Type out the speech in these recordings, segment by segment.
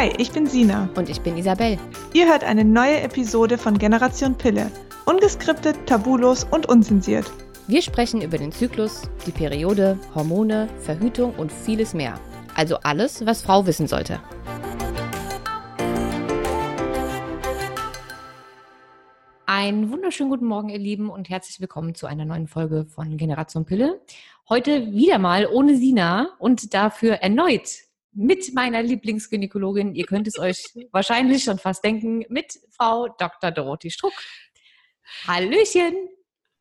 Hi, ich bin Sina. Und ich bin Isabel. Ihr hört eine neue Episode von Generation Pille. Ungeskriptet, tabulos und unzensiert. Wir sprechen über den Zyklus, die Periode, Hormone, Verhütung und vieles mehr. Also alles, was Frau wissen sollte. Einen wunderschönen guten Morgen, ihr Lieben, und herzlich willkommen zu einer neuen Folge von Generation Pille. Heute wieder mal ohne Sina und dafür erneut mit meiner Lieblingsgynäkologin, ihr könnt es euch wahrscheinlich schon fast denken, mit Frau Dr. Dorothee Struck. Hallöchen!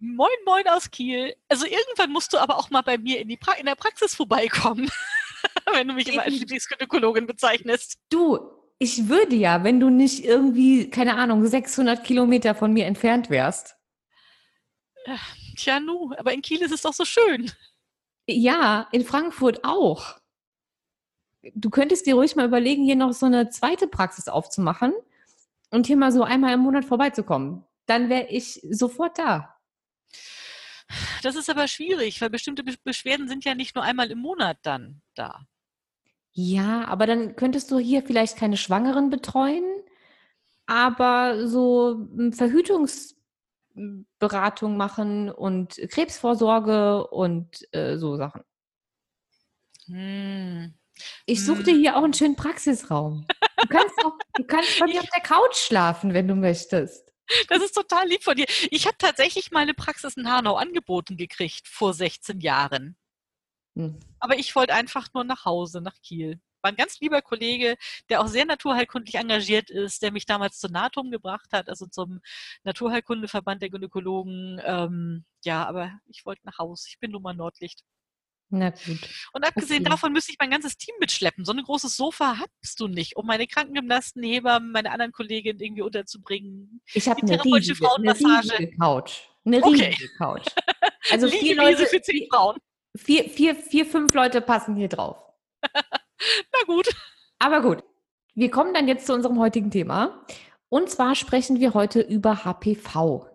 Moin, moin aus Kiel. Also irgendwann musst du aber auch mal bei mir in, die pra in der Praxis vorbeikommen, wenn du mich immer als Lieblingsgynäkologin bezeichnest. Du, ich würde ja, wenn du nicht irgendwie, keine Ahnung, 600 Kilometer von mir entfernt wärst. Tja, nu, aber in Kiel ist es doch so schön. Ja, in Frankfurt auch du könntest dir ruhig mal überlegen, hier noch so eine zweite Praxis aufzumachen und hier mal so einmal im Monat vorbeizukommen. Dann wäre ich sofort da. Das ist aber schwierig, weil bestimmte Beschwerden sind ja nicht nur einmal im Monat dann da. Ja, aber dann könntest du hier vielleicht keine Schwangeren betreuen, aber so hm, Verhütungsberatung machen und Krebsvorsorge und äh, so Sachen. Hm. Ich suche dir hm. hier auch einen schönen Praxisraum. Du kannst, auch, du kannst bei mir auf der Couch schlafen, wenn du möchtest. Das ist total lieb von dir. Ich habe tatsächlich meine Praxis in Hanau angeboten gekriegt vor 16 Jahren. Hm. Aber ich wollte einfach nur nach Hause, nach Kiel. War ein ganz lieber Kollege, der auch sehr naturheilkundlich engagiert ist, der mich damals zur NATUM gebracht hat, also zum Naturheilkundeverband der Gynäkologen. Ähm, ja, aber ich wollte nach Hause. Ich bin nun mal Nordlicht. Na gut. Und abgesehen okay. davon müsste ich mein ganzes Team mitschleppen. So ein großes Sofa hast du nicht, um meine Krankengymnasten, Hebammen, meine anderen Kolleginnen irgendwie unterzubringen. Ich habe eine, riesige, eine riesige Couch. Eine okay. riesige Couch. Also vier Leute für zehn Frauen. Vier, vier, vier, fünf Leute passen hier drauf. Na gut. Aber gut. Wir kommen dann jetzt zu unserem heutigen Thema. Und zwar sprechen wir heute über HPV.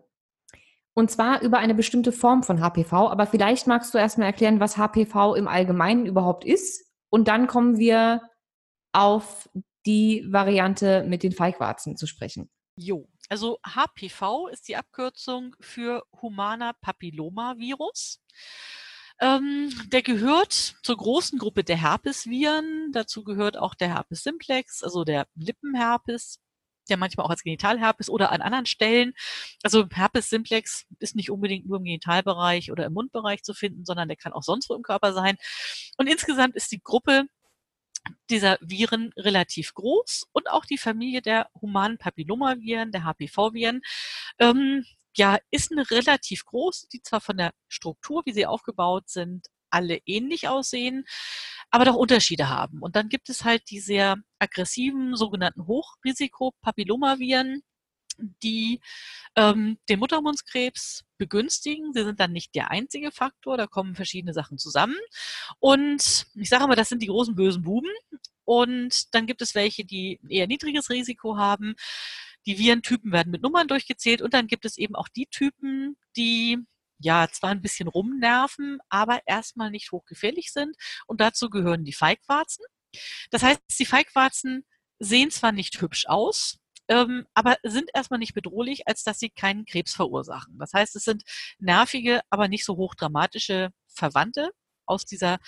Und zwar über eine bestimmte Form von HPV. Aber vielleicht magst du erstmal erklären, was HPV im Allgemeinen überhaupt ist. Und dann kommen wir auf die Variante mit den Feigwarzen zu sprechen. Jo, also HPV ist die Abkürzung für Humaner Papillomavirus. Ähm, der gehört zur großen Gruppe der Herpesviren. Dazu gehört auch der Herpes simplex, also der Lippenherpes der manchmal auch als Genitalherpes oder an anderen Stellen. Also Herpes simplex ist nicht unbedingt nur im Genitalbereich oder im Mundbereich zu finden, sondern der kann auch sonst wo im Körper sein. Und insgesamt ist die Gruppe dieser Viren relativ groß und auch die Familie der humanen Papillomaviren, der HPV-Viren, ähm, ja, ist eine relativ groß, die zwar von der Struktur, wie sie aufgebaut sind, alle ähnlich aussehen, aber doch Unterschiede haben. Und dann gibt es halt die sehr aggressiven sogenannten Hochrisiko-Papillomaviren, die ähm, den Muttermundskrebs begünstigen. Sie sind dann nicht der einzige Faktor, da kommen verschiedene Sachen zusammen. Und ich sage mal, das sind die großen bösen Buben. Und dann gibt es welche, die eher niedriges Risiko haben. Die Virentypen werden mit Nummern durchgezählt und dann gibt es eben auch die Typen, die ja zwar ein bisschen rumnerven, aber erstmal nicht hochgefährlich sind. Und dazu gehören die Feigwarzen. Das heißt, die Feigwarzen sehen zwar nicht hübsch aus, ähm, aber sind erstmal nicht bedrohlich, als dass sie keinen Krebs verursachen. Das heißt, es sind nervige, aber nicht so hochdramatische Verwandte aus dieser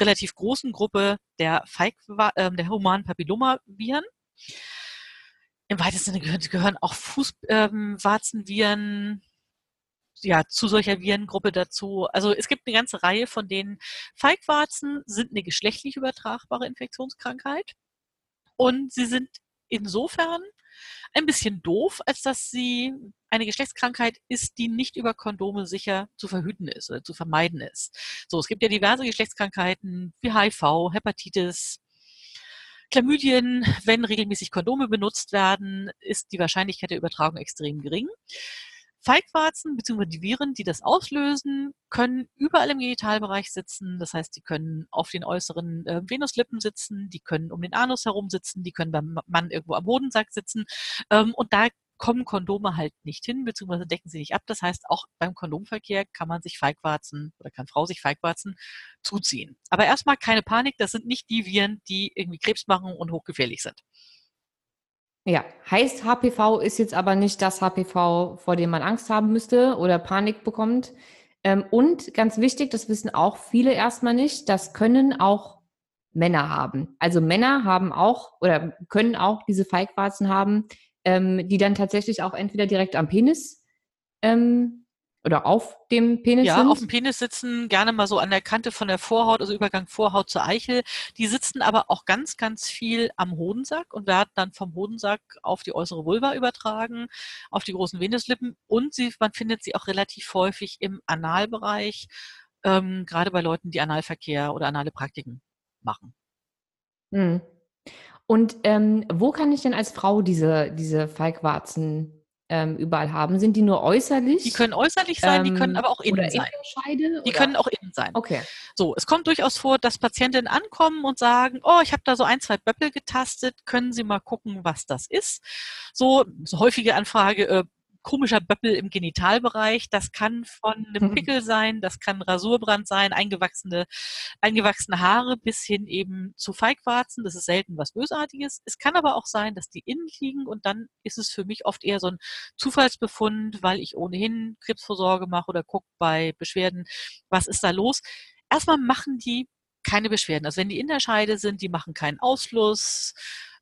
relativ großen Gruppe der, Feig äh, der humanen Papillomaviren. Im weitesten Sinne gehören, auch Fußwarzenviren, ähm, ja, zu solcher Virengruppe dazu. Also es gibt eine ganze Reihe von denen. Feigwarzen sind eine geschlechtlich übertragbare Infektionskrankheit und sie sind insofern ein bisschen doof, als dass sie eine Geschlechtskrankheit ist, die nicht über Kondome sicher zu verhüten ist oder zu vermeiden ist. So, es gibt ja diverse Geschlechtskrankheiten wie HIV, Hepatitis, Chlamydien, wenn regelmäßig Kondome benutzt werden, ist die Wahrscheinlichkeit der Übertragung extrem gering. Feigwarzen bzw. die Viren, die das auslösen, können überall im Genitalbereich sitzen. Das heißt, die können auf den äußeren äh, Venuslippen sitzen, die können um den Anus herum sitzen, die können beim Mann irgendwo am Hodensack sitzen. Ähm, und da kommen Kondome halt nicht hin, beziehungsweise decken sie nicht ab. Das heißt, auch beim Kondomverkehr kann man sich Feigwarzen oder kann Frau sich Feigwarzen zuziehen. Aber erstmal keine Panik, das sind nicht die Viren, die irgendwie Krebs machen und hochgefährlich sind. Ja, heißt HPV ist jetzt aber nicht das HPV, vor dem man Angst haben müsste oder Panik bekommt. Ähm, und ganz wichtig, das wissen auch viele erstmal nicht, das können auch Männer haben. Also Männer haben auch oder können auch diese Feigwarzen haben, ähm, die dann tatsächlich auch entweder direkt am Penis ähm, oder auf dem Penis ja, sind? auf dem Penis sitzen, gerne mal so an der Kante von der Vorhaut, also Übergang Vorhaut zur Eichel. Die sitzen aber auch ganz, ganz viel am Hodensack und werden dann vom Hodensack auf die äußere Vulva übertragen, auf die großen Venuslippen und sie, man findet sie auch relativ häufig im Analbereich, ähm, gerade bei Leuten, die Analverkehr oder anale Praktiken machen. Hm. Und ähm, wo kann ich denn als Frau diese, diese Feigwarzen ähm, überall haben? Sind die nur äußerlich? Die können äußerlich sein, die können Ähm, aber auch innen sein. Scheide? Die können auch innen sein. Okay. So, es kommt durchaus vor, dass Patientinnen ankommen und sagen, oh, ich habe da so ein, zwei Böppel getastet, können Sie mal gucken, was das ist? So, so häufige Anfrage, äh, komischer Böppel im Genitalbereich, das kann von einem Mhm. Pickel sein, das kann Rasurbrand sein, eingewachsene, eingewachsene Haare bis hin eben zu Feigwarzen, das ist selten was Bösartiges. Es kann aber auch sein, dass die innen liegen und dann ist es für mich oft eher so ein Zufallsbefund, weil ich ohnehin Krebsvorsorge mache oder gucke bei Beschwerden, was ist da los. Erstmal machen die keine Beschwerden. Also wenn die in der Scheide sind, die machen keinen Ausfluss,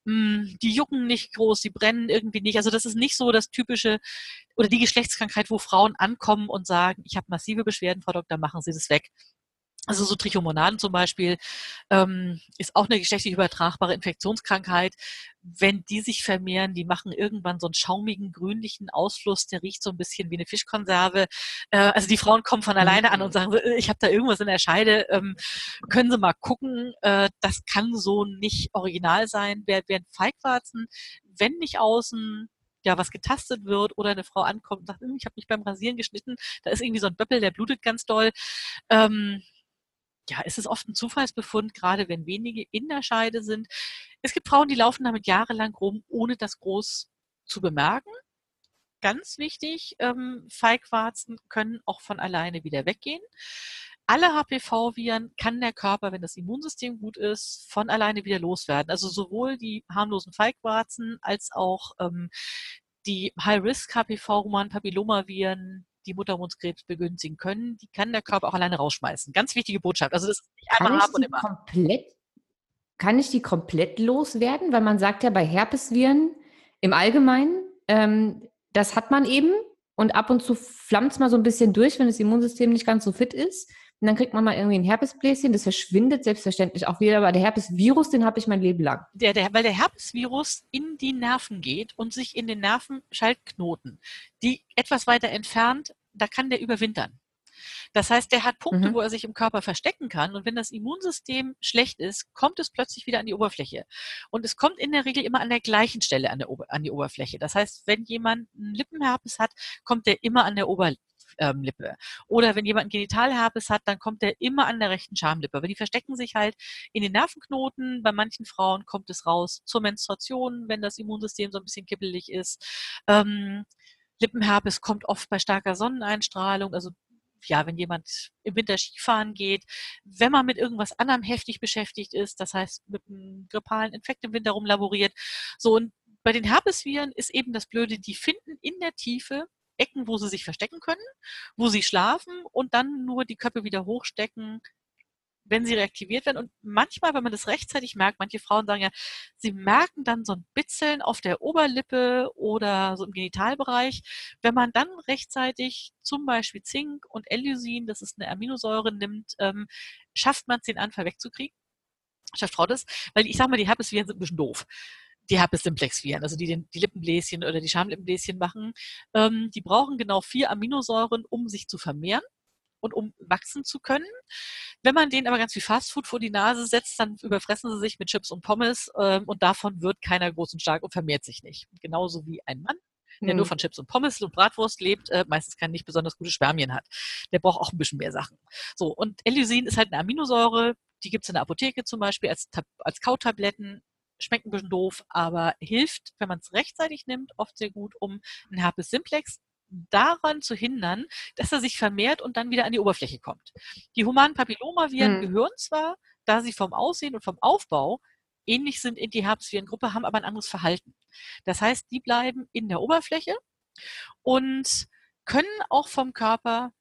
mh, die jucken nicht groß, die brennen irgendwie nicht. Also das ist nicht so das typische oder die Geschlechtskrankheit, wo Frauen ankommen und sagen, ich habe massive Beschwerden, Frau Doktor, machen Sie das weg. Also so Trichomonaden zum Beispiel ähm, ist auch eine geschlechtlich übertragbare Infektionskrankheit. Wenn die sich vermehren, die machen irgendwann so einen schaumigen, grünlichen Ausfluss, der riecht so ein bisschen wie eine Fischkonserve. Äh, also die Frauen kommen von alleine an und sagen, so, äh, ich habe da irgendwas in der Scheide, ähm, können Sie mal gucken. Äh, das kann so nicht original sein. Während Feigwarzen, wenn nicht außen ja, was getastet wird oder eine Frau ankommt und sagt, hm, ich habe mich beim Rasieren geschnitten, da ist irgendwie so ein Böppel, der blutet ganz doll. Ähm, ja, es ist oft ein Zufallsbefund, gerade wenn wenige in der Scheide sind. Es gibt Frauen, die laufen damit jahrelang rum, ohne das groß zu bemerken. Ganz wichtig, ähm, Feigwarzen können auch von alleine wieder weggehen. Alle HPV-Viren kann der Körper, wenn das Immunsystem gut ist, von alleine wieder loswerden. Also sowohl die harmlosen Feigwarzen als auch ähm, die High-Risk-HPV, human Papillomaviren, die Muttermundskrebs begünstigen können, die kann der Körper auch alleine rausschmeißen. Ganz wichtige Botschaft. Also das ist nicht Kann einmal ich, haben und die immer. komplett, kann ich die komplett loswerden? Weil man sagt ja bei Herpesviren im Allgemeinen, ähm, das hat man eben und ab und zu flammt es mal so ein bisschen durch, wenn das Immunsystem nicht ganz so fit ist. Und dann kriegt man mal irgendwie ein Herpesbläschen, das verschwindet selbstverständlich auch wieder, aber der Herpesvirus, den habe ich mein Leben lang. Der, der, weil der Herpesvirus in die Nerven geht und sich in den Nervenschaltknoten, die etwas weiter entfernt, da kann der überwintern. Das heißt, der hat Punkte, Mhm. wo er sich im Körper verstecken kann. Und wenn das Immunsystem schlecht ist, kommt es plötzlich wieder an die Oberfläche. Und es kommt in der Regel immer an der gleichen Stelle an, an die Oberfläche. Das heißt, wenn jemand einen Lippenherpes hat, kommt der immer an der Oberlippe. Oder wenn jemand einen Genitalherpes hat, dann kommt der immer an der rechten Schamlippe. Weil die verstecken sich halt in den Nervenknoten. Bei manchen Frauen kommt es raus zur Menstruation, wenn das Immunsystem so ein bisschen kippelig ist. Ähm, Lippenherpes kommt oft bei starker Sonneneinstrahlung, also ja, wenn jemand im Winter Skifahren geht, wenn man mit irgendwas anderem heftig beschäftigt ist, das heißt mit einem grippalen Infekt im Winter rumlaboriert. So, und bei den Herpesviren ist eben das Blöde, die finden in der Tiefe Ecken, wo sie sich verstecken können, wo sie schlafen und dann nur die Köpfe wieder hochstecken, wenn sie reaktiviert werden. Und manchmal, wenn man das rechtzeitig merkt, manche Frauen sagen ja, sie merken dann so ein Bitzeln auf der Oberlippe oder so im Genitalbereich. Wenn man dann rechtzeitig zum Beispiel Zink und Elysin, das ist eine Aminosäure, nimmt, ähm, schafft man es, den Anfall wegzukriegen. Schafft Frau das? Weil ich sag mal, die Herpesviren sind ein bisschen doof die Herpes-Simplex-Viren, also die den, die Lippenbläschen oder die Schamlippenbläschen machen, ähm, die brauchen genau vier Aminosäuren, um sich zu vermehren und um wachsen zu können. Wenn man denen aber ganz viel Fastfood vor die Nase setzt, dann überfressen sie sich mit Chips und Pommes ähm, und davon wird keiner groß und stark und vermehrt sich nicht. Genauso wie ein Mann, der Hm. nur von Chips und Pommes und Bratwurst lebt, äh, meistens kein nicht besonders gute Spermien hat. Der braucht auch ein bisschen mehr Sachen. So, und Elysin ist halt eine Aminosäure, die gibt es in der Apotheke zum Beispiel als, als Kautabletten schmeckt ein bisschen doof, aber hilft, wenn man es rechtzeitig nimmt, oft sehr gut, um einen Herpes simplex daran zu hindern, dass er sich vermehrt und dann wieder an die Oberfläche kommt. Die humanen Papillomaviren mhm. gehören zwar, da sie vom Aussehen und vom Aufbau ähnlich sind in die Herpesvirengruppe, haben aber ein anderes Verhalten. Das heißt, die bleiben in der Oberfläche und können auch vom Körper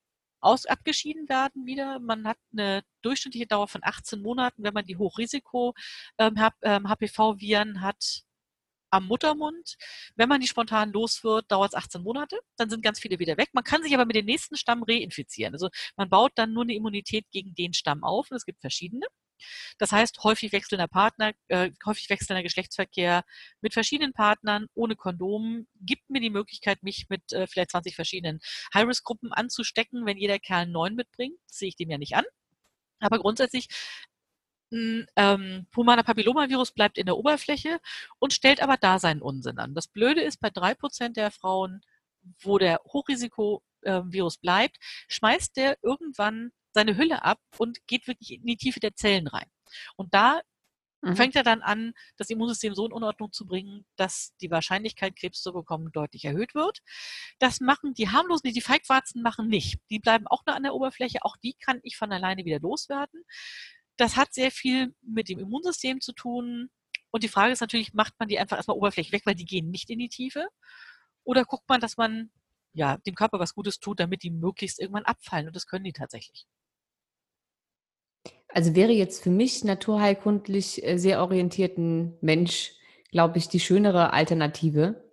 aus abgeschieden werden wieder. Man hat eine durchschnittliche Dauer von 18 Monaten, wenn man die Hochrisiko ähm, ähm, hat am Muttermund. Wenn man die spontan los wird, dauert es 18 Monate. Dann sind ganz viele wieder weg. Man kann sich aber mit dem nächsten Stamm reinfizieren. Also man baut dann nur eine Immunität gegen den Stamm auf. Und es gibt verschiedene. Das heißt, häufig wechselnder Partner, äh, häufig wechselnder Geschlechtsverkehr mit verschiedenen Partnern ohne Kondom gibt mir die Möglichkeit, mich mit äh, vielleicht 20 verschiedenen High-Risk-Gruppen anzustecken, wenn jeder Kerl neun mitbringt. Sehe ich dem ja nicht an. Aber grundsätzlich ein ähm, humaner Papillomavirus bleibt in der Oberfläche und stellt aber da seinen Unsinn an. Das Blöde ist, bei drei Prozent der Frauen, wo der Hochrisikovirus äh, bleibt, schmeißt der irgendwann seine Hülle ab und geht wirklich in die Tiefe der Zellen rein. Und da mhm. fängt er dann an, das Immunsystem so in Unordnung zu bringen, dass die Wahrscheinlichkeit, Krebs zu bekommen, deutlich erhöht wird. Das machen die harmlosen, die, die Feigwarzen machen nicht. Die bleiben auch nur an der Oberfläche. Auch die kann ich von alleine wieder loswerden. Das hat sehr viel mit dem Immunsystem zu tun. Und die Frage ist natürlich, macht man die einfach erstmal oberflächlich weg, weil die gehen nicht in die Tiefe? Oder guckt man, dass man ja, dem Körper was Gutes tut, damit die möglichst irgendwann abfallen? Und das können die tatsächlich. Also wäre jetzt für mich naturheilkundlich äh, sehr orientierten Mensch, glaube ich, die schönere Alternative,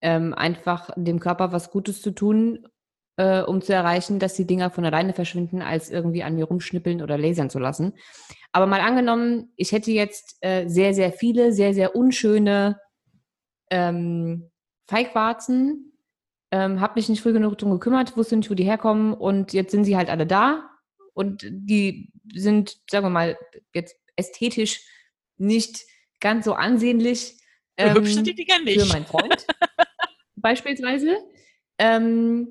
ähm, einfach dem Körper was Gutes zu tun, äh, um zu erreichen, dass die Dinger von alleine verschwinden, als irgendwie an mir rumschnippeln oder lasern zu lassen. Aber mal angenommen, ich hätte jetzt äh, sehr, sehr viele, sehr, sehr unschöne ähm, Feigwarzen, ähm, habe mich nicht früh genug darum gekümmert, wusste nicht, wo die herkommen und jetzt sind sie halt alle da und die sind, sagen wir mal, jetzt ästhetisch nicht ganz so ansehnlich. Ähm, Hübsch sind die Dinger nicht. Für meinen Freund beispielsweise. Ähm,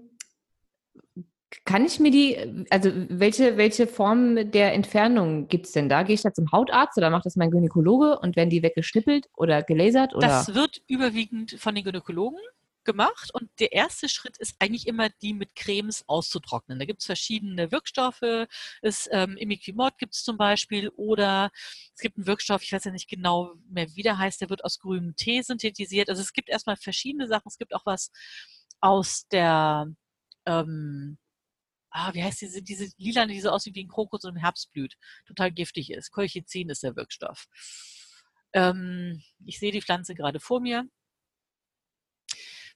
kann ich mir die, also welche, welche Form der Entfernung gibt es denn da? Gehe ich da zum Hautarzt oder macht das mein Gynäkologe und werden die weggeschnippelt oder gelasert? Oder? Das wird überwiegend von den Gynäkologen gemacht und der erste Schritt ist eigentlich immer, die mit Cremes auszutrocknen. Da gibt es verschiedene Wirkstoffe. Es, ähm, Imiquimod gibt es zum Beispiel oder es gibt einen Wirkstoff, ich weiß ja nicht genau mehr, wie der heißt, der wird aus grünem Tee synthetisiert. Also es gibt erstmal verschiedene Sachen. Es gibt auch was aus der ähm, ah, wie heißt diese, diese lila, die so aussieht wie ein Krokus und im Herbst blüht, total giftig ist. Colchicin ist der Wirkstoff. Ähm, ich sehe die Pflanze gerade vor mir.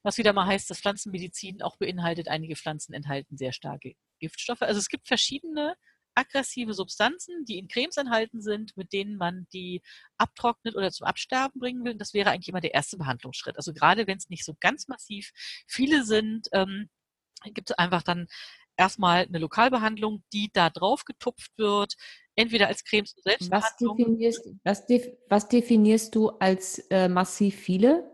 Was wieder mal heißt, dass Pflanzenmedizin auch beinhaltet, einige Pflanzen enthalten sehr starke Giftstoffe. Also es gibt verschiedene aggressive Substanzen, die in Cremes enthalten sind, mit denen man die abtrocknet oder zum Absterben bringen will. Das wäre eigentlich immer der erste Behandlungsschritt. Also gerade wenn es nicht so ganz massiv viele sind, ähm, gibt es einfach dann erstmal eine Lokalbehandlung, die da drauf getupft wird, entweder als Creme zur Selbstbehandlung. Was definierst, was, def, was definierst du als äh, massiv viele?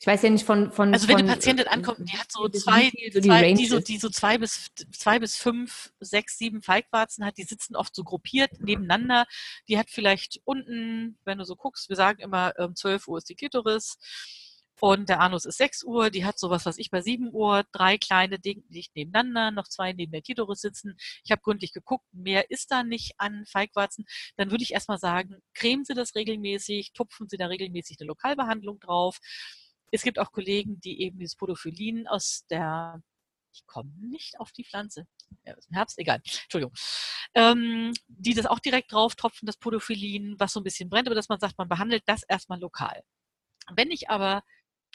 Ich weiß ja nicht von. von also wenn von, eine Patientin äh, ankommt, die hat so zwei, so zwei die, so, die so zwei bis zwei bis fünf, sechs, sieben Feigwarzen hat, die sitzen oft so gruppiert nebeneinander. Die hat vielleicht unten, wenn du so guckst, wir sagen immer, ähm, 12 Uhr ist die Klitoris und der Anus ist 6 Uhr, die hat sowas, was ich bei 7 Uhr, drei kleine Dinge dicht nebeneinander, noch zwei neben der Klitoris sitzen. Ich habe gründlich geguckt, mehr ist da nicht an Feigwarzen. Dann würde ich erstmal sagen, cremen Sie das regelmäßig, tupfen Sie da regelmäßig eine Lokalbehandlung drauf. Es gibt auch Kollegen, die eben dieses Podophyllin aus der, ich komme nicht auf die Pflanze, ja, im Herbst, egal, Entschuldigung, ähm, die das auch direkt drauf tropfen, das Podophyllin, was so ein bisschen brennt, aber dass man sagt, man behandelt das erstmal lokal. Wenn ich aber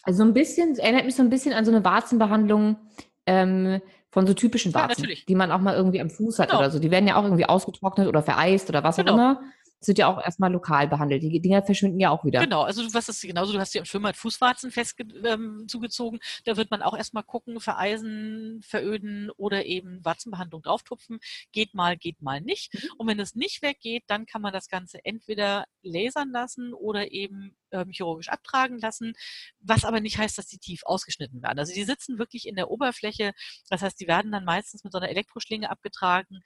also ein bisschen, erinnert mich so ein bisschen an so eine Warzenbehandlung ähm, von so typischen Warzen, ja, die man auch mal irgendwie am Fuß hat genau. oder so. Die werden ja auch irgendwie ausgetrocknet oder vereist oder was genau. auch immer sind ja auch erstmal lokal behandelt. Die Dinger verschwinden ja auch wieder. Genau, also du was ist genauso, du hast ja im Schwimmer Fußwarzen fest ähm, zugezogen. Da wird man auch erstmal gucken, vereisen, veröden oder eben Warzenbehandlung drauftupfen. Geht mal, geht mal nicht. Mhm. Und wenn es nicht weggeht, dann kann man das Ganze entweder lasern lassen oder eben ähm, chirurgisch abtragen lassen, was aber nicht heißt, dass die tief ausgeschnitten werden. Also die sitzen wirklich in der Oberfläche. Das heißt, die werden dann meistens mit so einer Elektroschlinge abgetragen,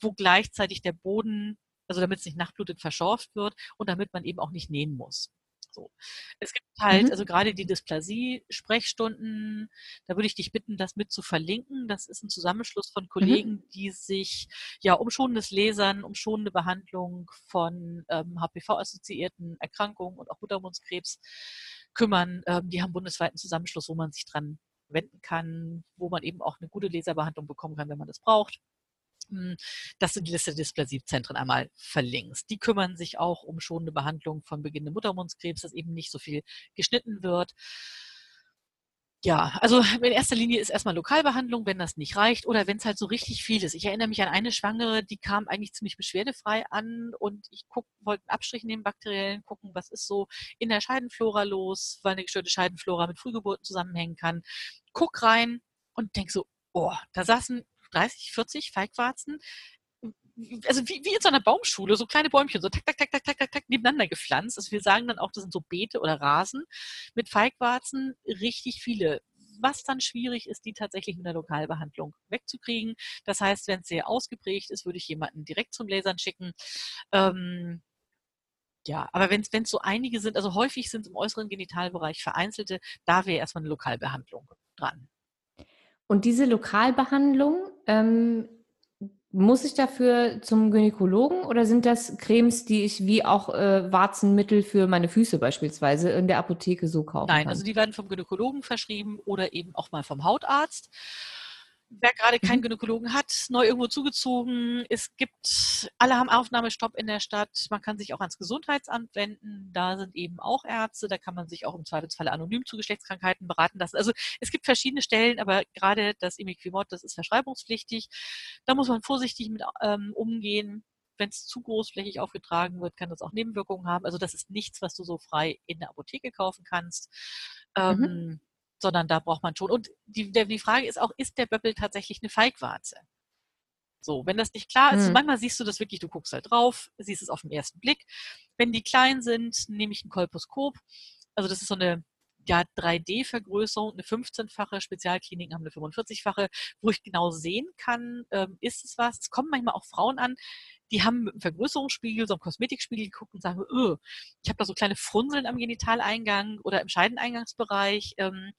wo gleichzeitig der Boden also damit es nicht nachblutet, verschorft wird und damit man eben auch nicht nähen muss. So. Es gibt halt, mhm. also gerade die Dysplasie-Sprechstunden, da würde ich dich bitten, das mit zu verlinken. Das ist ein Zusammenschluss von mhm. Kollegen, mhm. die sich ja um schonendes Lesern, um schonende Behandlung von ähm, HPV-assoziierten Erkrankungen und auch Muttermundskrebs kümmern. Ähm, die haben bundesweiten Zusammenschluss, wo man sich dran wenden kann, wo man eben auch eine gute Laserbehandlung bekommen kann, wenn man das braucht dass du die Liste der Dysplasiezentren einmal verlinkst. Die kümmern sich auch um schonende Behandlung von beginnendem Muttermundskrebs, dass eben nicht so viel geschnitten wird. Ja, also in erster Linie ist erstmal Lokalbehandlung, wenn das nicht reicht oder wenn es halt so richtig viel ist. Ich erinnere mich an eine Schwangere, die kam eigentlich ziemlich beschwerdefrei an und ich guck, wollte einen Abstrich nehmen, bakteriellen, gucken, was ist so in der Scheidenflora los, weil eine gestörte Scheidenflora mit Frühgeburten zusammenhängen kann. Guck rein und denk so, oh, da saßen 30, 40 Feigwarzen also wie, wie in so einer Baumschule, so kleine Bäumchen, so tak, tak, tak, tak, tak, tak, tak, nebeneinander gepflanzt. Also wir sagen dann auch, das sind so Beete oder Rasen mit Feigwarzen, richtig viele. Was dann schwierig ist, die tatsächlich mit der Lokalbehandlung wegzukriegen. Das heißt, wenn es sehr ausgeprägt ist, würde ich jemanden direkt zum Lasern schicken. Ähm, ja, aber wenn es so einige sind, also häufig sind im äußeren Genitalbereich vereinzelte, da wäre erstmal eine Lokalbehandlung dran. Und diese Lokalbehandlung, ähm, muss ich dafür zum Gynäkologen oder sind das Cremes, die ich wie auch äh, Warzenmittel für meine Füße beispielsweise in der Apotheke so kaufen Nein, kann? also die werden vom Gynäkologen verschrieben oder eben auch mal vom Hautarzt wer gerade keinen mhm. Gynäkologen hat, neu irgendwo zugezogen. Es gibt, alle haben Aufnahmestopp in der Stadt. Man kann sich auch ans Gesundheitsamt wenden. Da sind eben auch Ärzte. Da kann man sich auch im Zweifelsfall anonym zu Geschlechtskrankheiten beraten lassen. Also es gibt verschiedene Stellen, aber gerade das Imiquimod, das ist verschreibungspflichtig. Da muss man vorsichtig mit ähm, umgehen. Wenn es zu großflächig aufgetragen wird, kann das auch Nebenwirkungen haben. Also das ist nichts, was du so frei in der Apotheke kaufen kannst. Mhm. Sondern da braucht man schon. Und die, der, die Frage ist auch, ist der Böppel tatsächlich eine Feigwarze? So, wenn das nicht klar ist, mhm. manchmal siehst du das wirklich, du guckst halt drauf, siehst es auf den ersten Blick. Wenn die klein sind, nehme ich ein Kolposkop. Also das ist so eine ja, 3D-Vergrößerung, eine 15-fache, Spezialkliniken haben eine 45-fache, wo ich genau sehen kann, ähm, ist es was. Es kommen manchmal auch Frauen an, die haben mit einem Vergrößerungsspiegel, so einem Kosmetikspiegel geguckt und sagen, öh, ich habe da so kleine Frunzeln am Genitaleingang oder im Scheideneingangsbereich. Ähm,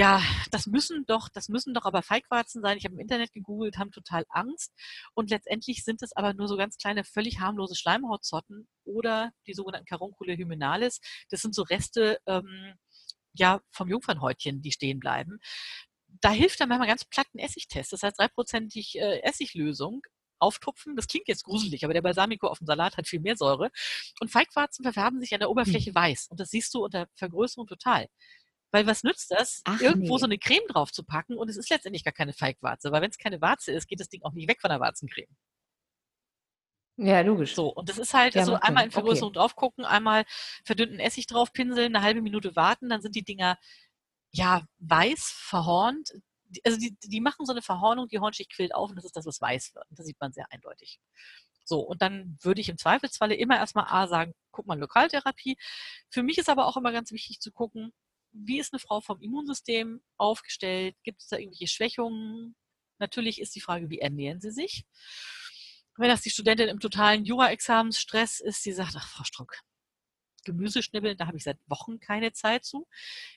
ja, das müssen doch, das müssen doch aber Feigwarzen sein. Ich habe im Internet gegoogelt, haben total Angst. Und letztendlich sind es aber nur so ganz kleine, völlig harmlose Schleimhautzotten oder die sogenannten Caruncula hymenalis. Das sind so Reste ähm, ja, vom Jungfernhäutchen, die stehen bleiben. Da hilft dann manchmal ganz platten Essigtest. Das heißt, dreiprozentig äh, Essiglösung auftupfen. Das klingt jetzt gruselig, aber der Balsamico auf dem Salat hat viel mehr Säure. Und Feigwarzen verfärben sich an der Oberfläche hm. weiß. Und das siehst du unter Vergrößerung total. Weil was nützt das, Ach, irgendwo nee. so eine Creme drauf zu packen und es ist letztendlich gar keine Feigwarze. Weil wenn es keine Warze ist, geht das Ding auch nicht weg von der Warzencreme. Ja, logisch. So, und das ist halt, ja, also einmal in Vergrößerung okay. drauf gucken, einmal verdünnten Essig drauf pinseln, eine halbe Minute warten, dann sind die Dinger ja weiß, verhornt. Also die, die machen so eine Verhornung, die Hornschicht quillt auf und das ist das, was weiß wird. Und das sieht man sehr eindeutig. So, und dann würde ich im Zweifelsfalle immer erstmal A sagen, guck mal Lokaltherapie. Für mich ist aber auch immer ganz wichtig zu gucken, wie ist eine Frau vom Immunsystem aufgestellt? Gibt es da irgendwelche Schwächungen? Natürlich ist die Frage, wie ernähren sie sich? Wenn das die Studentin im totalen Jura-Examensstress ist, die sagt, ach, Frau Struck, Gemüse schnibbeln, da habe ich seit Wochen keine Zeit zu.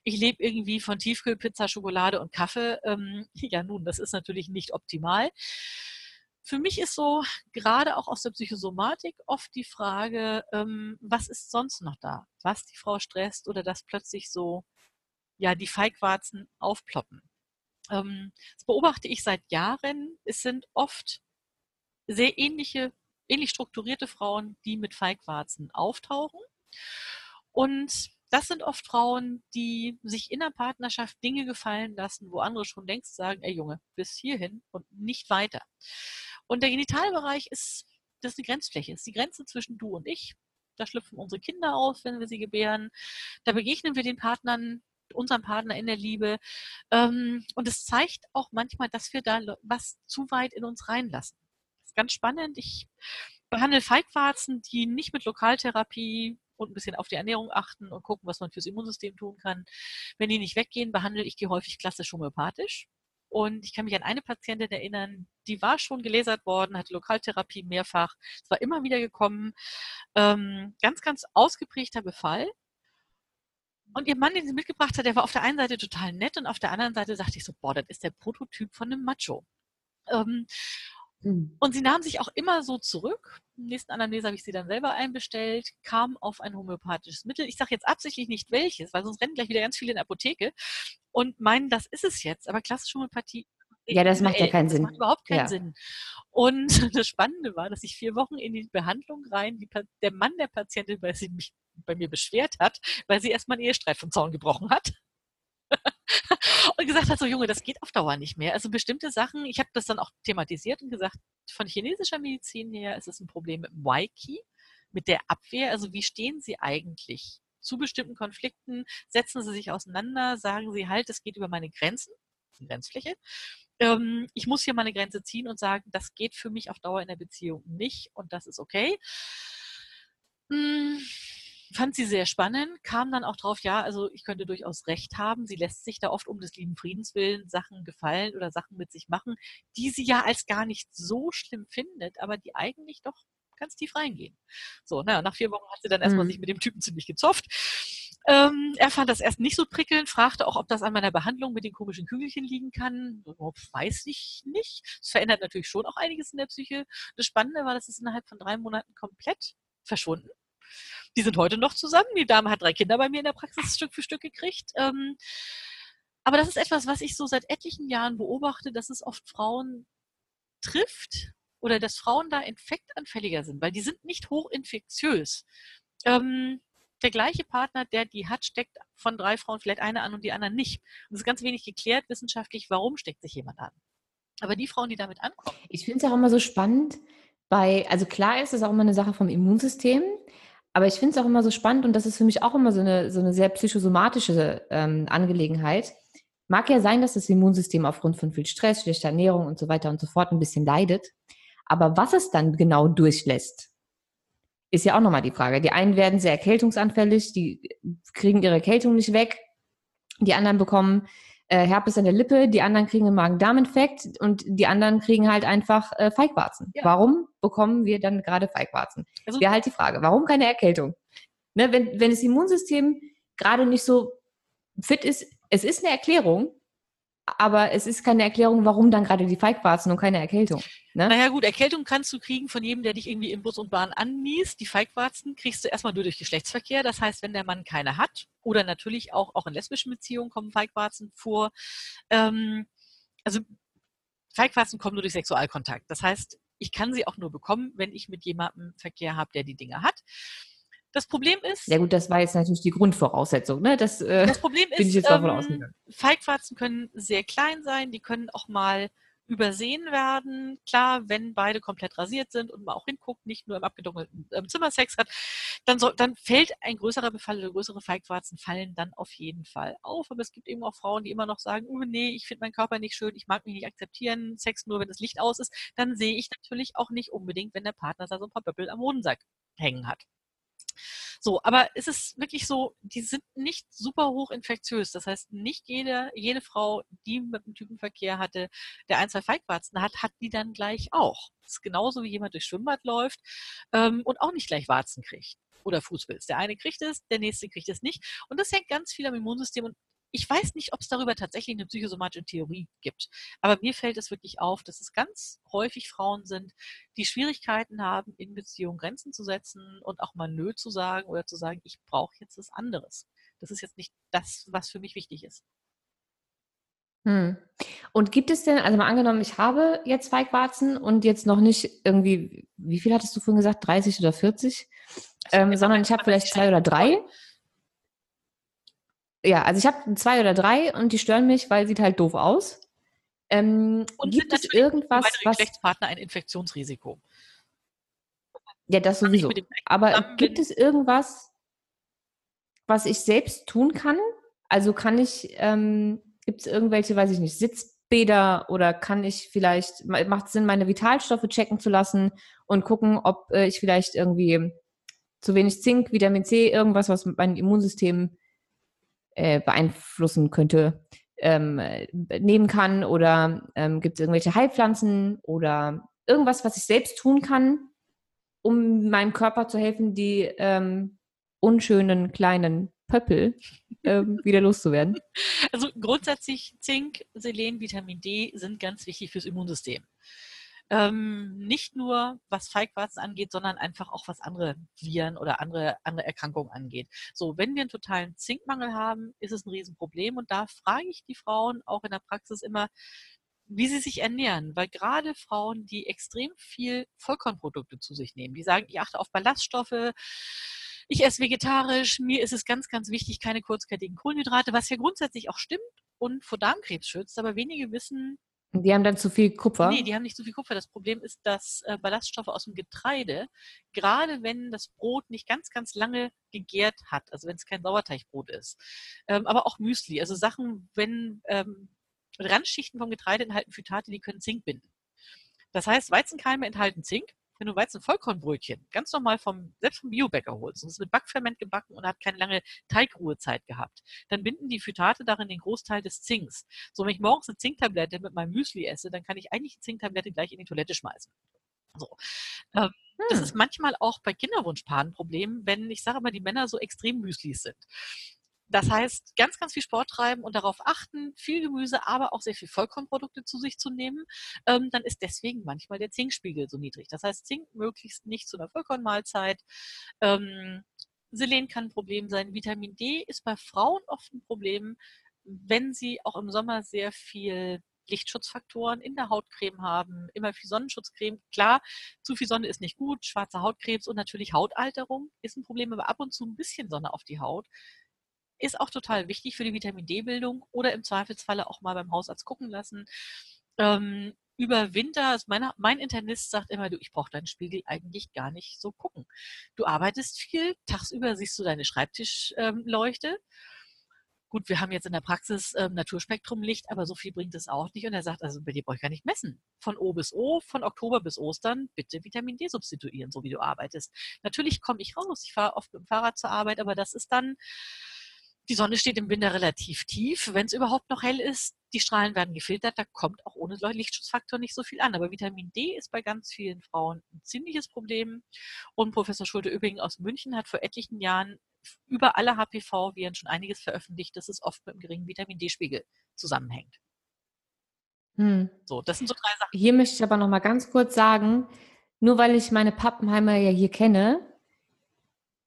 Ich lebe irgendwie von Tiefkühlpizza, Schokolade und Kaffee. Ähm, ja, nun, das ist natürlich nicht optimal. Für mich ist so, gerade auch aus der Psychosomatik, oft die Frage, ähm, was ist sonst noch da? Was die Frau stresst oder dass plötzlich so ja, die Feigwarzen aufploppen. Ähm, das beobachte ich seit Jahren. Es sind oft sehr ähnliche, ähnlich strukturierte Frauen, die mit Feigwarzen auftauchen. Und das sind oft Frauen, die sich in der Partnerschaft Dinge gefallen lassen, wo andere schon längst sagen, ey Junge, bis hierhin und nicht weiter. Und der Genitalbereich ist, das ist eine Grenzfläche, ist die Grenze zwischen du und ich. Da schlüpfen unsere Kinder aus, wenn wir sie gebären. Da begegnen wir den Partnern unserem Partner in der Liebe. Ähm, und es zeigt auch manchmal, dass wir da was zu weit in uns reinlassen. Das ist ganz spannend. Ich behandle Feigwarzen, die nicht mit Lokaltherapie und ein bisschen auf die Ernährung achten und gucken, was man fürs Immunsystem tun kann. Wenn die nicht weggehen, behandle ich die häufig klassisch homöopathisch Und ich kann mich an eine Patientin erinnern, die war schon gelasert worden, hatte Lokaltherapie mehrfach. Es war immer wieder gekommen. Ähm, ganz, ganz ausgeprägter Befall. Und ihr Mann, den sie mitgebracht hat, der war auf der einen Seite total nett und auf der anderen Seite sagte ich so, boah, das ist der Prototyp von einem Macho. Ähm, mhm. Und sie nahm sich auch immer so zurück. Im nächsten Anamnese habe ich sie dann selber einbestellt, kam auf ein homöopathisches Mittel. Ich sage jetzt absichtlich nicht welches, weil sonst rennen gleich wieder ganz viele in der Apotheke und meinen, das ist es jetzt. Aber klassische Homöopathie ja, das macht ja keinen das Sinn. macht überhaupt keinen ja. Sinn. Und das Spannende war, dass ich vier Wochen in die Behandlung rein, die, der Mann der Patientin, weil sie mich bei mir beschwert hat, weil sie erstmal einen Ehestreit vom Zaun gebrochen hat. und gesagt hat, so Junge, das geht auf Dauer nicht mehr. Also bestimmte Sachen, ich habe das dann auch thematisiert und gesagt, von chinesischer Medizin her ist es ein Problem mit dem Waiki, mit der Abwehr. Also wie stehen Sie eigentlich zu bestimmten Konflikten? Setzen Sie sich auseinander? Sagen Sie halt, es geht über meine Grenzen, Grenzfläche. Ähm, ich muss hier meine Grenze ziehen und sagen, das geht für mich auf Dauer in der Beziehung nicht und das ist okay. Hm fand sie sehr spannend, kam dann auch drauf, ja, also ich könnte durchaus recht haben. Sie lässt sich da oft um des lieben Friedens willen Sachen gefallen oder Sachen mit sich machen, die sie ja als gar nicht so schlimm findet, aber die eigentlich doch ganz tief reingehen. So, naja, nach vier Wochen hat sie dann erstmal mhm. sich mit dem Typen ziemlich gezofft. Ähm, er fand das erst nicht so prickelnd, fragte auch, ob das an meiner Behandlung mit den komischen Kügelchen liegen kann. Weiß ich nicht. Es verändert natürlich schon auch einiges in der Psyche. Das Spannende war, dass es innerhalb von drei Monaten komplett verschwunden. Die sind heute noch zusammen. Die Dame hat drei Kinder bei mir in der Praxis Stück für Stück gekriegt. Ähm, aber das ist etwas, was ich so seit etlichen Jahren beobachte, dass es oft Frauen trifft oder dass Frauen da infektanfälliger sind, weil die sind nicht hochinfektiös. Ähm, der gleiche Partner, der die hat, steckt von drei Frauen vielleicht eine an und die anderen nicht. Und es ist ganz wenig geklärt wissenschaftlich, warum steckt sich jemand an. Aber die Frauen, die damit ankommen. Ich finde es auch immer so spannend, bei, also klar ist es auch immer eine Sache vom Immunsystem, aber ich finde es auch immer so spannend und das ist für mich auch immer so eine, so eine sehr psychosomatische ähm, Angelegenheit. Mag ja sein, dass das Immunsystem aufgrund von viel Stress, schlechter Ernährung und so weiter und so fort ein bisschen leidet. Aber was es dann genau durchlässt, ist ja auch nochmal die Frage. Die einen werden sehr erkältungsanfällig, die kriegen ihre Erkältung nicht weg. Die anderen bekommen äh, Herpes an der Lippe, die anderen kriegen einen Magen-Darm-Infekt und die anderen kriegen halt einfach äh, Feigwarzen. Ja. Warum bekommen wir dann gerade Feigwarzen? Also, Wäre halt die Frage. Warum keine Erkältung? Ne, wenn, wenn das Immunsystem gerade nicht so fit ist, es ist eine Erklärung, aber es ist keine Erklärung, warum dann gerade die Feigwarzen und keine Erkältung. Ne? Naja gut, Erkältung kannst du kriegen von jedem, der dich irgendwie im Bus und Bahn anniest. Die Feigwarzen kriegst du erstmal nur durch Geschlechtsverkehr. Das heißt, wenn der Mann keine hat oder natürlich auch, auch in lesbischen Beziehungen kommen Feigwarzen vor. Ähm, also Feigwarzen kommen nur durch Sexualkontakt. Das heißt, ich kann sie auch nur bekommen, wenn ich mit jemandem Verkehr habe, der die Dinge hat. Das Problem ist. Ja gut, das war jetzt natürlich die Grundvoraussetzung. Ne? Das, äh, das Problem ist, ähm, Feigwarzen können sehr klein sein, die können auch mal übersehen werden. Klar, wenn beide komplett rasiert sind und man auch hinguckt, nicht nur im abgedunkelten äh, Zimmer Sex hat, dann, soll, dann fällt ein größerer Befall oder größere Feigwarzen fallen dann auf jeden Fall auf. Aber es gibt eben auch Frauen, die immer noch sagen, oh nee, ich finde meinen Körper nicht schön, ich mag mich nicht akzeptieren, Sex nur, wenn das Licht aus ist. Dann sehe ich natürlich auch nicht unbedingt, wenn der Partner da so ein paar Böppel am Hodensack hängen hat. So, aber es ist wirklich so, die sind nicht super hoch infektiös. Das heißt, nicht jede, jede Frau, die mit dem Typenverkehr hatte, der ein, zwei Feigwarzen hat, hat die dann gleich auch. Das ist genauso wie jemand durchs Schwimmbad läuft ähm, und auch nicht gleich Warzen kriegt oder Fußpilz. Der eine kriegt es, der nächste kriegt es nicht. Und das hängt ganz viel am Immunsystem und ich weiß nicht, ob es darüber tatsächlich eine psychosomatische Theorie gibt. Aber mir fällt es wirklich auf, dass es ganz häufig Frauen sind, die Schwierigkeiten haben, in Beziehungen Grenzen zu setzen und auch mal Nö zu sagen oder zu sagen, ich brauche jetzt was anderes. Das ist jetzt nicht das, was für mich wichtig ist. Hm. Und gibt es denn, also mal angenommen, ich habe jetzt Feigwarzen und jetzt noch nicht irgendwie, wie viel hattest du vorhin gesagt, 30 oder 40, ähm, sondern ich habe vielleicht zwei oder drei ja, also ich habe zwei oder drei und die stören mich, weil sieht halt doof aus. Ähm, und gibt es irgendwas, was Geschlechtspartner ein Infektionsrisiko? Ja, das sowieso. Aber gibt es irgendwas, was ich selbst tun kann? Also kann ich, ähm, gibt es irgendwelche, weiß ich nicht, Sitzbäder oder kann ich vielleicht, macht es Sinn, meine Vitalstoffe checken zu lassen und gucken, ob äh, ich vielleicht irgendwie zu wenig Zink, Vitamin C, irgendwas, was mein Immunsystem äh, beeinflussen könnte, ähm, nehmen kann oder ähm, gibt es irgendwelche Heilpflanzen oder irgendwas, was ich selbst tun kann, um meinem Körper zu helfen, die ähm, unschönen kleinen Pöppel ähm, wieder loszuwerden? Also grundsätzlich Zink, Selen, Vitamin D sind ganz wichtig fürs Immunsystem. Ähm, nicht nur was Feigwarzen angeht, sondern einfach auch was andere Viren oder andere, andere Erkrankungen angeht. So, wenn wir einen totalen Zinkmangel haben, ist es ein Riesenproblem. Und da frage ich die Frauen auch in der Praxis immer, wie sie sich ernähren, weil gerade Frauen, die extrem viel Vollkornprodukte zu sich nehmen, die sagen, ich achte auf Ballaststoffe, ich esse vegetarisch, mir ist es ganz, ganz wichtig, keine kurzkettigen Kohlenhydrate, was ja grundsätzlich auch stimmt und vor Darmkrebs schützt, aber wenige wissen, die haben dann zu viel Kupfer? Nee, die haben nicht zu viel Kupfer. Das Problem ist, dass äh, Ballaststoffe aus dem Getreide, gerade wenn das Brot nicht ganz, ganz lange gegärt hat, also wenn es kein Sauerteigbrot ist, ähm, aber auch Müsli, also Sachen, wenn ähm, Randschichten vom Getreide enthalten Phytate, die können Zink binden. Das heißt, Weizenkeime enthalten Zink. Wenn du Weizen-Vollkornbrötchen ganz normal vom, selbst vom Biobäcker holst und es mit Backferment gebacken und hat keine lange Teigruhezeit gehabt, dann binden die Phytate darin den Großteil des Zinks. So, wenn ich morgens eine Zinktablette mit meinem Müsli esse, dann kann ich eigentlich die Zinktablette gleich in die Toilette schmeißen. So. Ähm, hm. Das ist manchmal auch bei Kinderwunschpaaren ein Problem, wenn ich sage mal, die Männer so extrem Müslis sind. Das heißt, ganz, ganz viel Sport treiben und darauf achten, viel Gemüse, aber auch sehr viel Vollkornprodukte zu sich zu nehmen, ähm, dann ist deswegen manchmal der Zinkspiegel so niedrig. Das heißt, Zink möglichst nicht zu einer Vollkornmahlzeit. Ähm, Selen kann ein Problem sein. Vitamin D ist bei Frauen oft ein Problem, wenn sie auch im Sommer sehr viel Lichtschutzfaktoren in der Hautcreme haben, immer viel Sonnenschutzcreme. Klar, zu viel Sonne ist nicht gut, schwarzer Hautkrebs und natürlich Hautalterung ist ein Problem, aber ab und zu ein bisschen Sonne auf die Haut ist auch total wichtig für die Vitamin D-Bildung oder im Zweifelsfalle auch mal beim Hausarzt gucken lassen. Ähm, über Winter, also mein, mein Internist sagt immer, du, ich brauche deinen Spiegel eigentlich gar nicht so gucken. Du arbeitest viel, tagsüber siehst du deine Schreibtischleuchte. Ähm, Gut, wir haben jetzt in der Praxis ähm, Naturspektrumlicht, aber so viel bringt es auch nicht. Und er sagt, also bei dir brauche ich gar nicht messen. Von O bis O, von Oktober bis Ostern, bitte Vitamin D substituieren, so wie du arbeitest. Natürlich komme ich raus, ich fahre oft mit dem Fahrrad zur Arbeit, aber das ist dann die Sonne steht im Winter relativ tief, wenn es überhaupt noch hell ist. Die Strahlen werden gefiltert, da kommt auch ohne Lichtschutzfaktor nicht so viel an. Aber Vitamin D ist bei ganz vielen Frauen ein ziemliches Problem. Und Professor Schulte-Übing aus München hat vor etlichen Jahren über alle HPV-Viren schon einiges veröffentlicht, dass es oft mit einem geringen Vitamin D-Spiegel zusammenhängt. Hm. So, das sind so drei Sachen. Hier möchte ich aber noch mal ganz kurz sagen, nur weil ich meine Pappenheimer ja hier kenne,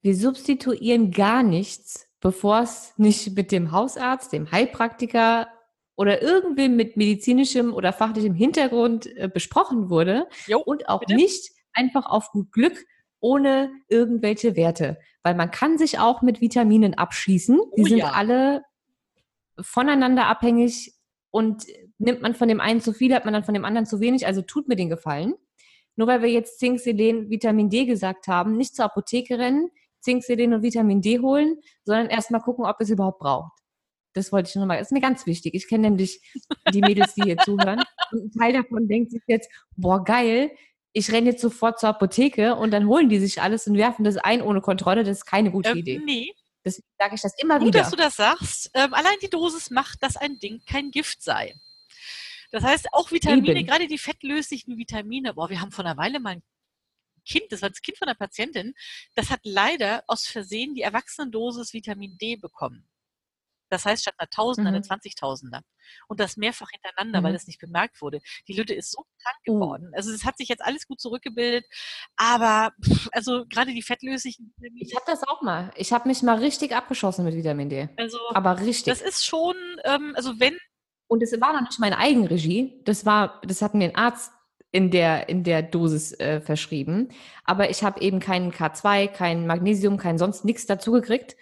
wir substituieren gar nichts bevor es nicht mit dem Hausarzt, dem Heilpraktiker oder irgendwie mit medizinischem oder fachlichem Hintergrund äh, besprochen wurde jo, und auch bitte? nicht einfach auf gut Glück ohne irgendwelche Werte, weil man kann sich auch mit Vitaminen abschließen. Die oh, sind ja. alle voneinander abhängig und nimmt man von dem einen zu viel, hat man dann von dem anderen zu wenig. Also tut mir den Gefallen. Nur weil wir jetzt Zink, Selen, Vitamin D gesagt haben, nicht zur Apotheke rennen, Zink, Selen und Vitamin D holen, sondern erstmal gucken, ob es überhaupt braucht. Das wollte ich schon mal. Das ist mir ganz wichtig. Ich kenne nämlich die Mädels, die hier zuhören. Und ein Teil davon denkt sich jetzt, boah, geil, ich renne jetzt sofort zur Apotheke und dann holen die sich alles und werfen das ein ohne Kontrolle. Das ist keine gute ähm, Idee. Nee. Deswegen sage ich das immer Gut, wieder. dass du das sagst. Ähm, allein die Dosis macht, dass ein Ding kein Gift sei. Das heißt, auch Vitamine, Eben. gerade die fettlöslichen Vitamine, boah, wir haben vor einer Weile mal ein Kind, das war das Kind von der Patientin, das hat leider aus Versehen die Erwachsenendosis Vitamin D bekommen. Das heißt, statt einer Tausender mhm. eine 20.000er. Und das mehrfach hintereinander, mhm. weil das nicht bemerkt wurde. Die Lütte ist so krank oh. geworden. Also es hat sich jetzt alles gut zurückgebildet, aber also gerade die fettlöslichen. Ich habe das auch mal. Ich habe mich mal richtig abgeschossen mit Vitamin D. Also aber richtig. Das ist schon, ähm, also wenn. Und es war noch nicht meine Eigenregie. Das war, das hat mir ein Arzt in der, in der Dosis äh, verschrieben. Aber ich habe eben keinen K2, kein Magnesium, kein sonst nichts dazu gekriegt.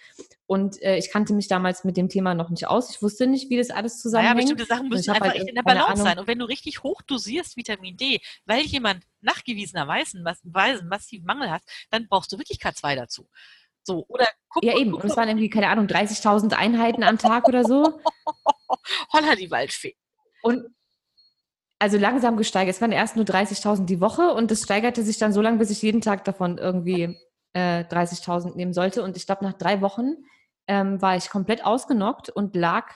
Und äh, ich kannte mich damals mit dem Thema noch nicht aus. Ich wusste nicht, wie das alles zusammenhängt. Naja, bestimmte Sachen müssen einfach halt in der Balance sein. Und wenn du richtig hoch dosierst Vitamin D, weil jemand nachgewiesenerweise massiv Mangel hat, dann brauchst du wirklich K2 dazu. So, oder guck, Ja, eben. Und es waren irgendwie, keine Ahnung, 30.000 Einheiten am Tag oder so. Holla die Waldfee. Und also langsam gesteigert. Es waren erst nur 30.000 die Woche und es steigerte sich dann so lange, bis ich jeden Tag davon irgendwie äh, 30.000 nehmen sollte. Und ich glaube, nach drei Wochen ähm, war ich komplett ausgenockt und lag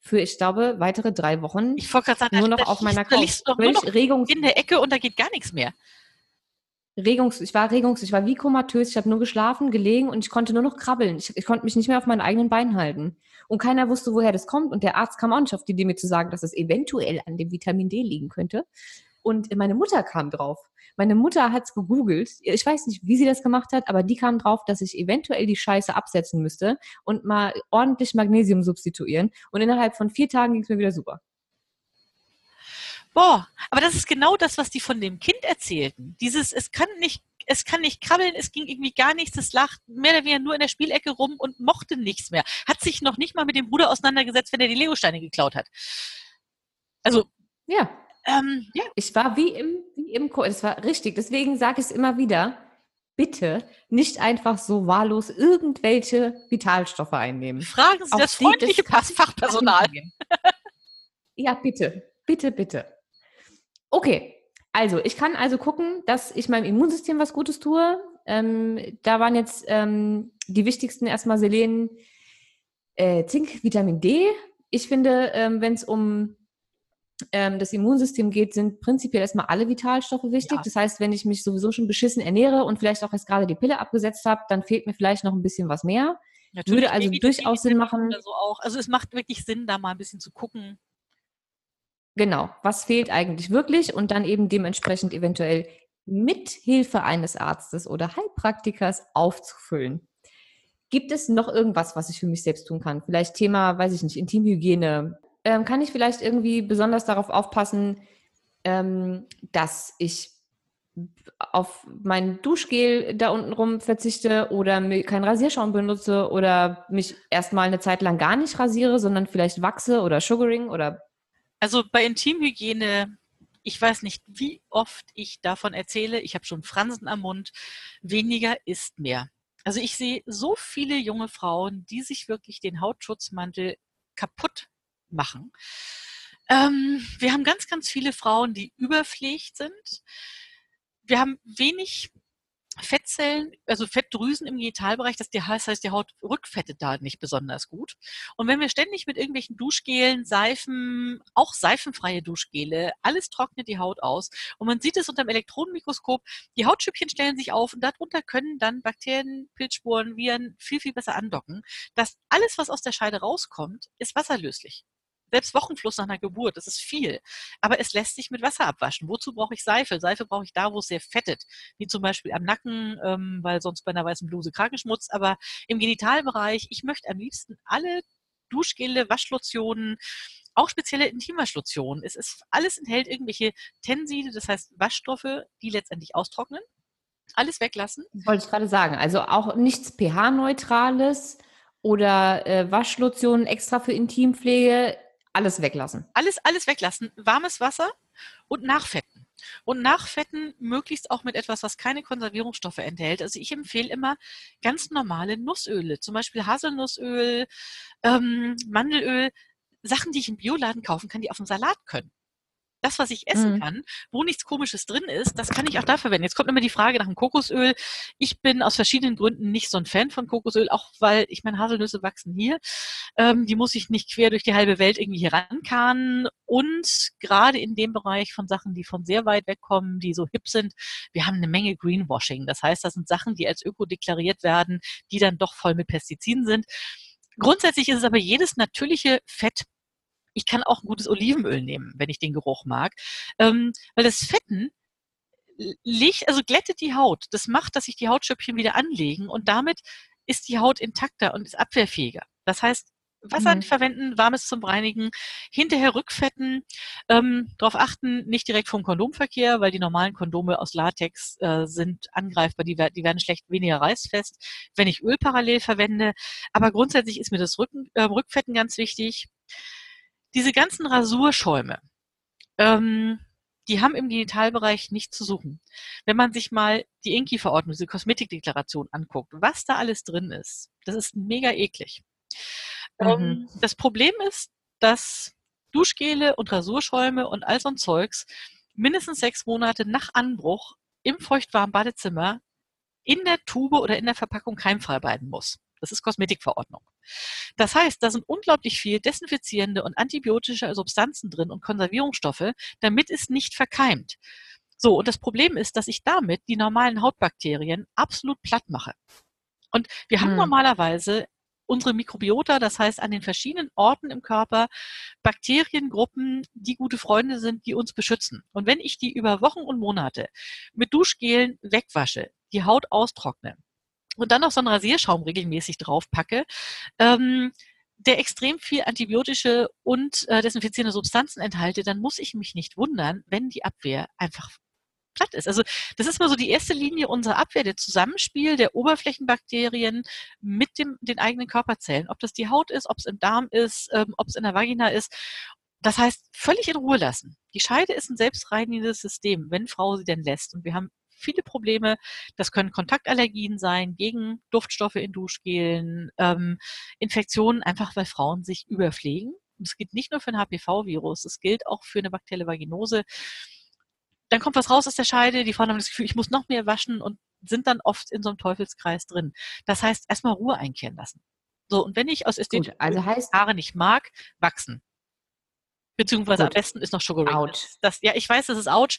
für, ich glaube, weitere drei Wochen Ich sagen, nur noch auf meiner Couch. nur noch Regungs in der Ecke und da geht gar nichts mehr. Regungs, ich war regungs, ich war wie komatös, ich habe nur geschlafen, gelegen und ich konnte nur noch krabbeln. Ich, ich konnte mich nicht mehr auf meinen eigenen Beinen halten. Und keiner wusste, woher das kommt. Und der Arzt kam auch nicht auf die Idee, mir zu sagen, dass es eventuell an dem Vitamin D liegen könnte. Und meine Mutter kam drauf. Meine Mutter hat es gegoogelt. Ich weiß nicht, wie sie das gemacht hat, aber die kam drauf, dass ich eventuell die Scheiße absetzen müsste und mal ordentlich Magnesium substituieren. Und innerhalb von vier Tagen ging es mir wieder super. Boah, aber das ist genau das, was die von dem Kind erzählten. Dieses, es kann nicht, es kann nicht krabbeln, es ging irgendwie gar nichts, es lag mehr oder weniger nur in der Spielecke rum und mochte nichts mehr. Hat sich noch nicht mal mit dem Bruder auseinandergesetzt, wenn er die Legosteine geklaut hat. Also, Ja, ähm, ja, Ich war wie im, wie im Chor. Das war richtig. Deswegen sage ich es immer wieder. Bitte nicht einfach so wahllos irgendwelche Vitalstoffe einnehmen. fragen Sie das freundliche kann- Fachpersonal. Ja, bitte. Bitte, bitte. Okay. Also, ich kann also gucken, dass ich meinem Immunsystem was Gutes tue. Ähm, da waren jetzt ähm, die wichtigsten erstmal Selen, äh, Zink, Vitamin D. Ich finde, ähm, wenn es um ähm, das Immunsystem geht, sind prinzipiell erstmal alle Vitalstoffe wichtig. Ja. Das heißt, wenn ich mich sowieso schon beschissen ernähre und vielleicht auch erst gerade die Pille abgesetzt habe, dann fehlt mir vielleicht noch ein bisschen was mehr. Natürlich also B-Vitamin durchaus Sinn machen. So auch. Also es macht wirklich Sinn, da mal ein bisschen zu gucken. Genau, was fehlt eigentlich wirklich und dann eben dementsprechend eventuell mit Hilfe eines Arztes oder Heilpraktikers aufzufüllen. Gibt es noch irgendwas, was ich für mich selbst tun kann? Vielleicht Thema, weiß ich nicht, Intimhygiene. Ähm, kann ich vielleicht irgendwie besonders darauf aufpassen, ähm, dass ich auf mein Duschgel da unten rum verzichte oder keinen Rasierschaum benutze oder mich erstmal eine Zeit lang gar nicht rasiere, sondern vielleicht wachse oder Sugaring oder Also bei Intimhygiene, ich weiß nicht, wie oft ich davon erzähle, ich habe schon Fransen am Mund, weniger ist mehr. Also ich sehe so viele junge Frauen, die sich wirklich den Hautschutzmantel kaputt machen. Ähm, wir haben ganz, ganz viele Frauen, die überpflegt sind. Wir haben wenig Fettzellen, also Fettdrüsen im Genitalbereich, das heißt, die Haut rückfettet da nicht besonders gut. Und wenn wir ständig mit irgendwelchen Duschgelen, Seifen, auch seifenfreie Duschgele, alles trocknet die Haut aus. Und man sieht es unter dem Elektronenmikroskop, die Hautschüppchen stellen sich auf und darunter können dann Bakterien, Pilzsporen, Viren viel, viel besser andocken. Das alles, was aus der Scheide rauskommt, ist wasserlöslich. Selbst Wochenfluss nach einer Geburt, das ist viel. Aber es lässt sich mit Wasser abwaschen. Wozu brauche ich Seife? Seife brauche ich da, wo es sehr fettet. Wie zum Beispiel am Nacken, ähm, weil sonst bei einer weißen Bluse Kragenschmutz. Aber im Genitalbereich, ich möchte am liebsten alle Duschgele, Waschlotionen, auch spezielle Intimwaschlotionen. Es ist alles enthält irgendwelche Tenside, das heißt Waschstoffe, die letztendlich austrocknen. Alles weglassen. Wollte ich gerade sagen. Also auch nichts pH-Neutrales oder äh, Waschlotionen extra für Intimpflege. Alles weglassen. Alles, alles weglassen. Warmes Wasser und nachfetten. Und nachfetten möglichst auch mit etwas, was keine Konservierungsstoffe enthält. Also ich empfehle immer ganz normale Nussöle, zum Beispiel Haselnussöl, ähm, Mandelöl, Sachen, die ich im Bioladen kaufen kann, die auf dem Salat können. Das, was ich essen Mhm. kann, wo nichts Komisches drin ist, das kann ich auch da verwenden. Jetzt kommt immer die Frage nach dem Kokosöl. Ich bin aus verschiedenen Gründen nicht so ein Fan von Kokosöl, auch weil ich meine, Haselnüsse wachsen hier. Ähm, die muss ich nicht quer durch die halbe Welt irgendwie hier rankarren. Und gerade in dem Bereich von Sachen, die von sehr weit weg kommen, die so hip sind, wir haben eine Menge Greenwashing. Das heißt, das sind Sachen, die als öko deklariert werden, die dann doch voll mit Pestiziden sind. Grundsätzlich ist es aber jedes natürliche Fett ich kann auch ein gutes Olivenöl nehmen, wenn ich den Geruch mag. Ähm, weil das Fetten legt, also glättet die Haut. Das macht, dass sich die Hautschöpfchen wieder anlegen und damit ist die Haut intakter und ist abwehrfähiger. Das heißt, Wasser Mhm. verwenden, warmes zum Reinigen, hinterher rückfetten, ähm, darauf achten, nicht direkt vom Kondomverkehr, weil die normalen Kondome aus Latex äh, sind angreifbar, die, die werden schlecht weniger reißfest, wenn ich Öl parallel verwende. Aber grundsätzlich ist mir das Rücken, äh, Rückfetten ganz wichtig. Diese ganzen Rasurschäume, ähm, die haben im Genitalbereich nichts zu suchen. Wenn man sich mal die Inki-Verordnung, diese Kosmetikdeklaration anguckt, was da alles drin ist, das ist mega eklig. Ähm, das Problem ist, dass Duschgele und Rasurschäume und all so ein Zeugs mindestens sechs Monate nach Anbruch im feuchtwarmen Badezimmer in der Tube oder in der Verpackung keimfrei bleiben muss. Das ist Kosmetikverordnung. Das heißt, da sind unglaublich viel desinfizierende und antibiotische Substanzen drin und Konservierungsstoffe, damit es nicht verkeimt. So, und das Problem ist, dass ich damit die normalen Hautbakterien absolut platt mache. Und wir haben hm. normalerweise unsere Mikrobiota, das heißt an den verschiedenen Orten im Körper Bakteriengruppen, die gute Freunde sind, die uns beschützen. Und wenn ich die über Wochen und Monate mit Duschgelen wegwasche, die Haut austrockne und dann noch so einen Rasierschaum regelmäßig draufpacke, ähm, der extrem viel antibiotische und äh, desinfizierende Substanzen enthalte, dann muss ich mich nicht wundern, wenn die Abwehr einfach platt ist. Also das ist mal so die erste Linie unserer Abwehr, der Zusammenspiel der Oberflächenbakterien mit dem, den eigenen Körperzellen. Ob das die Haut ist, ob es im Darm ist, ähm, ob es in der Vagina ist. Das heißt, völlig in Ruhe lassen. Die Scheide ist ein selbstreinigendes System, wenn Frau sie denn lässt. Und wir haben viele Probleme. Das können Kontaktallergien sein, gegen Duftstoffe in Duschgelen, ähm, Infektionen, einfach weil Frauen sich überpflegen. Und es gilt nicht nur für ein HPV-Virus, es gilt auch für eine bakterielle Vaginose dann kommt was raus aus der Scheide, die Frauen haben das Gefühl, ich muss noch mehr waschen und sind dann oft in so einem Teufelskreis drin. Das heißt, erstmal Ruhe einkehren lassen. So, und wenn ich aus ästhetischen also heißt, Haare nicht mag, wachsen. Beziehungsweise gut. am besten ist noch Sugaring. Ouch. Das, ja, ich weiß, das ist ouch.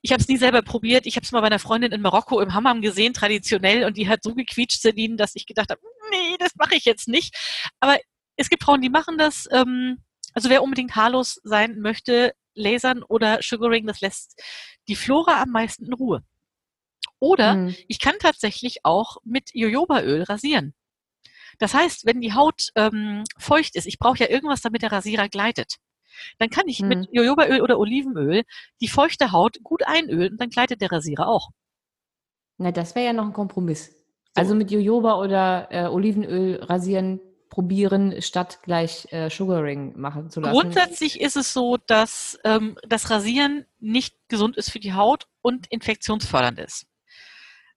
Ich habe es nie selber probiert. Ich habe es mal bei einer Freundin in Marokko im Hammam gesehen, traditionell, und die hat so gequietscht, Celine, dass ich gedacht habe, nee, das mache ich jetzt nicht. Aber es gibt Frauen, die machen das. Ähm, also wer unbedingt haarlos sein möchte, Lasern oder Sugaring, das lässt die Flora am meisten in Ruhe. Oder mhm. ich kann tatsächlich auch mit Jojobaöl rasieren. Das heißt, wenn die Haut ähm, feucht ist, ich brauche ja irgendwas, damit der Rasierer gleitet, dann kann ich mhm. mit Jojobaöl oder Olivenöl die feuchte Haut gut einölen und dann gleitet der Rasierer auch. Na, das wäre ja noch ein Kompromiss. So. Also mit Jojoba oder äh, Olivenöl rasieren probieren, statt gleich äh, Sugaring machen zu lassen? Grundsätzlich ist es so, dass ähm, das Rasieren nicht gesund ist für die Haut und infektionsfördernd ist.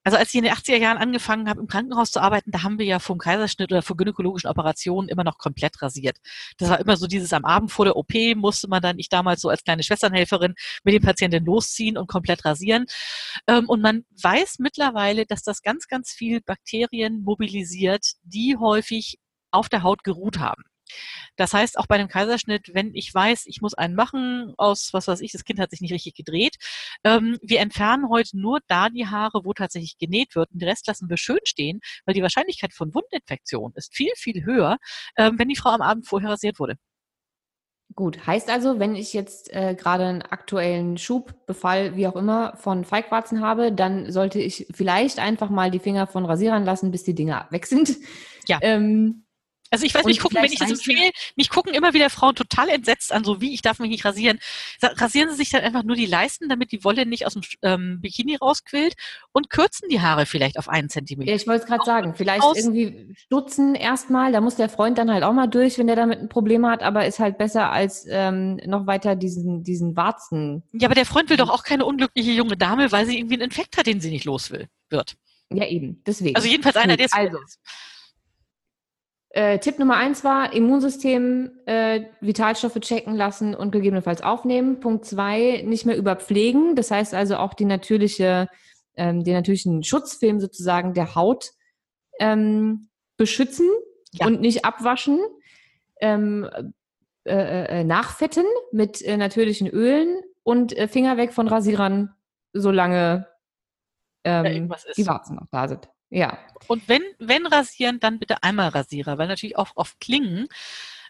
Also als ich in den 80er Jahren angefangen habe, im Krankenhaus zu arbeiten, da haben wir ja vom Kaiserschnitt oder vor gynäkologischen Operationen immer noch komplett rasiert. Das war immer so dieses am Abend vor der OP musste man dann, ich damals so als kleine Schwesternhelferin, mit dem Patienten losziehen und komplett rasieren. Ähm, und man weiß mittlerweile, dass das ganz, ganz viel Bakterien mobilisiert, die häufig auf der Haut geruht haben. Das heißt, auch bei einem Kaiserschnitt, wenn ich weiß, ich muss einen machen aus, was weiß ich, das Kind hat sich nicht richtig gedreht, ähm, wir entfernen heute nur da die Haare, wo tatsächlich genäht wird und den Rest lassen wir schön stehen, weil die Wahrscheinlichkeit von Wundinfektion ist viel, viel höher, ähm, wenn die Frau am Abend vorher rasiert wurde. Gut, heißt also, wenn ich jetzt äh, gerade einen aktuellen Schub, Befall, wie auch immer, von Feigwarzen habe, dann sollte ich vielleicht einfach mal die Finger von Rasierern lassen, bis die Dinger weg sind. Ja. Ähm, also ich weiß, mich gucken, wenn ich das empfehle, mich gucken immer wieder Frauen total entsetzt an, so wie, ich darf mich nicht rasieren. Rasieren sie sich dann einfach nur die Leisten, damit die Wolle nicht aus dem ähm, Bikini rausquillt und kürzen die Haare vielleicht auf einen Zentimeter. Ja, ich wollte es gerade sagen, vielleicht aus. irgendwie stutzen erstmal, da muss der Freund dann halt auch mal durch, wenn der damit ein Problem hat, aber ist halt besser als ähm, noch weiter diesen, diesen Warzen. Ja, aber der Freund will doch auch keine unglückliche junge Dame, weil sie irgendwie einen Infekt hat, den sie nicht los will, wird. Ja, eben, deswegen. Also jedenfalls einer, der es also. Ist. Äh, Tipp Nummer eins war, Immunsystem, äh, Vitalstoffe checken lassen und gegebenenfalls aufnehmen. Punkt zwei, nicht mehr überpflegen. Das heißt also auch die natürliche, ähm, den natürlichen Schutzfilm sozusagen der Haut ähm, beschützen ja. und nicht abwaschen. Ähm, äh, äh, äh nachfetten mit äh, natürlichen Ölen und Finger weg von Rasierern, solange ähm, die Warzen noch da sind. Ja. Und wenn, wenn rasieren, dann bitte einmal Rasierer, weil natürlich auch auf Klingen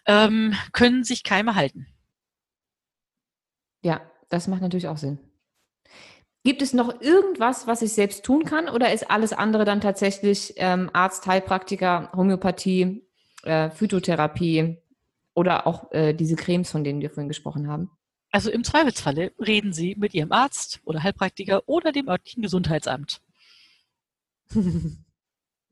ähm, können sich Keime halten. Ja, das macht natürlich auch Sinn. Gibt es noch irgendwas, was ich selbst tun kann oder ist alles andere dann tatsächlich ähm, Arzt, Heilpraktiker, Homöopathie, äh, Phytotherapie oder auch äh, diese Cremes, von denen wir vorhin gesprochen haben? Also im Zweifelsfalle reden Sie mit Ihrem Arzt oder Heilpraktiker oder dem örtlichen Gesundheitsamt.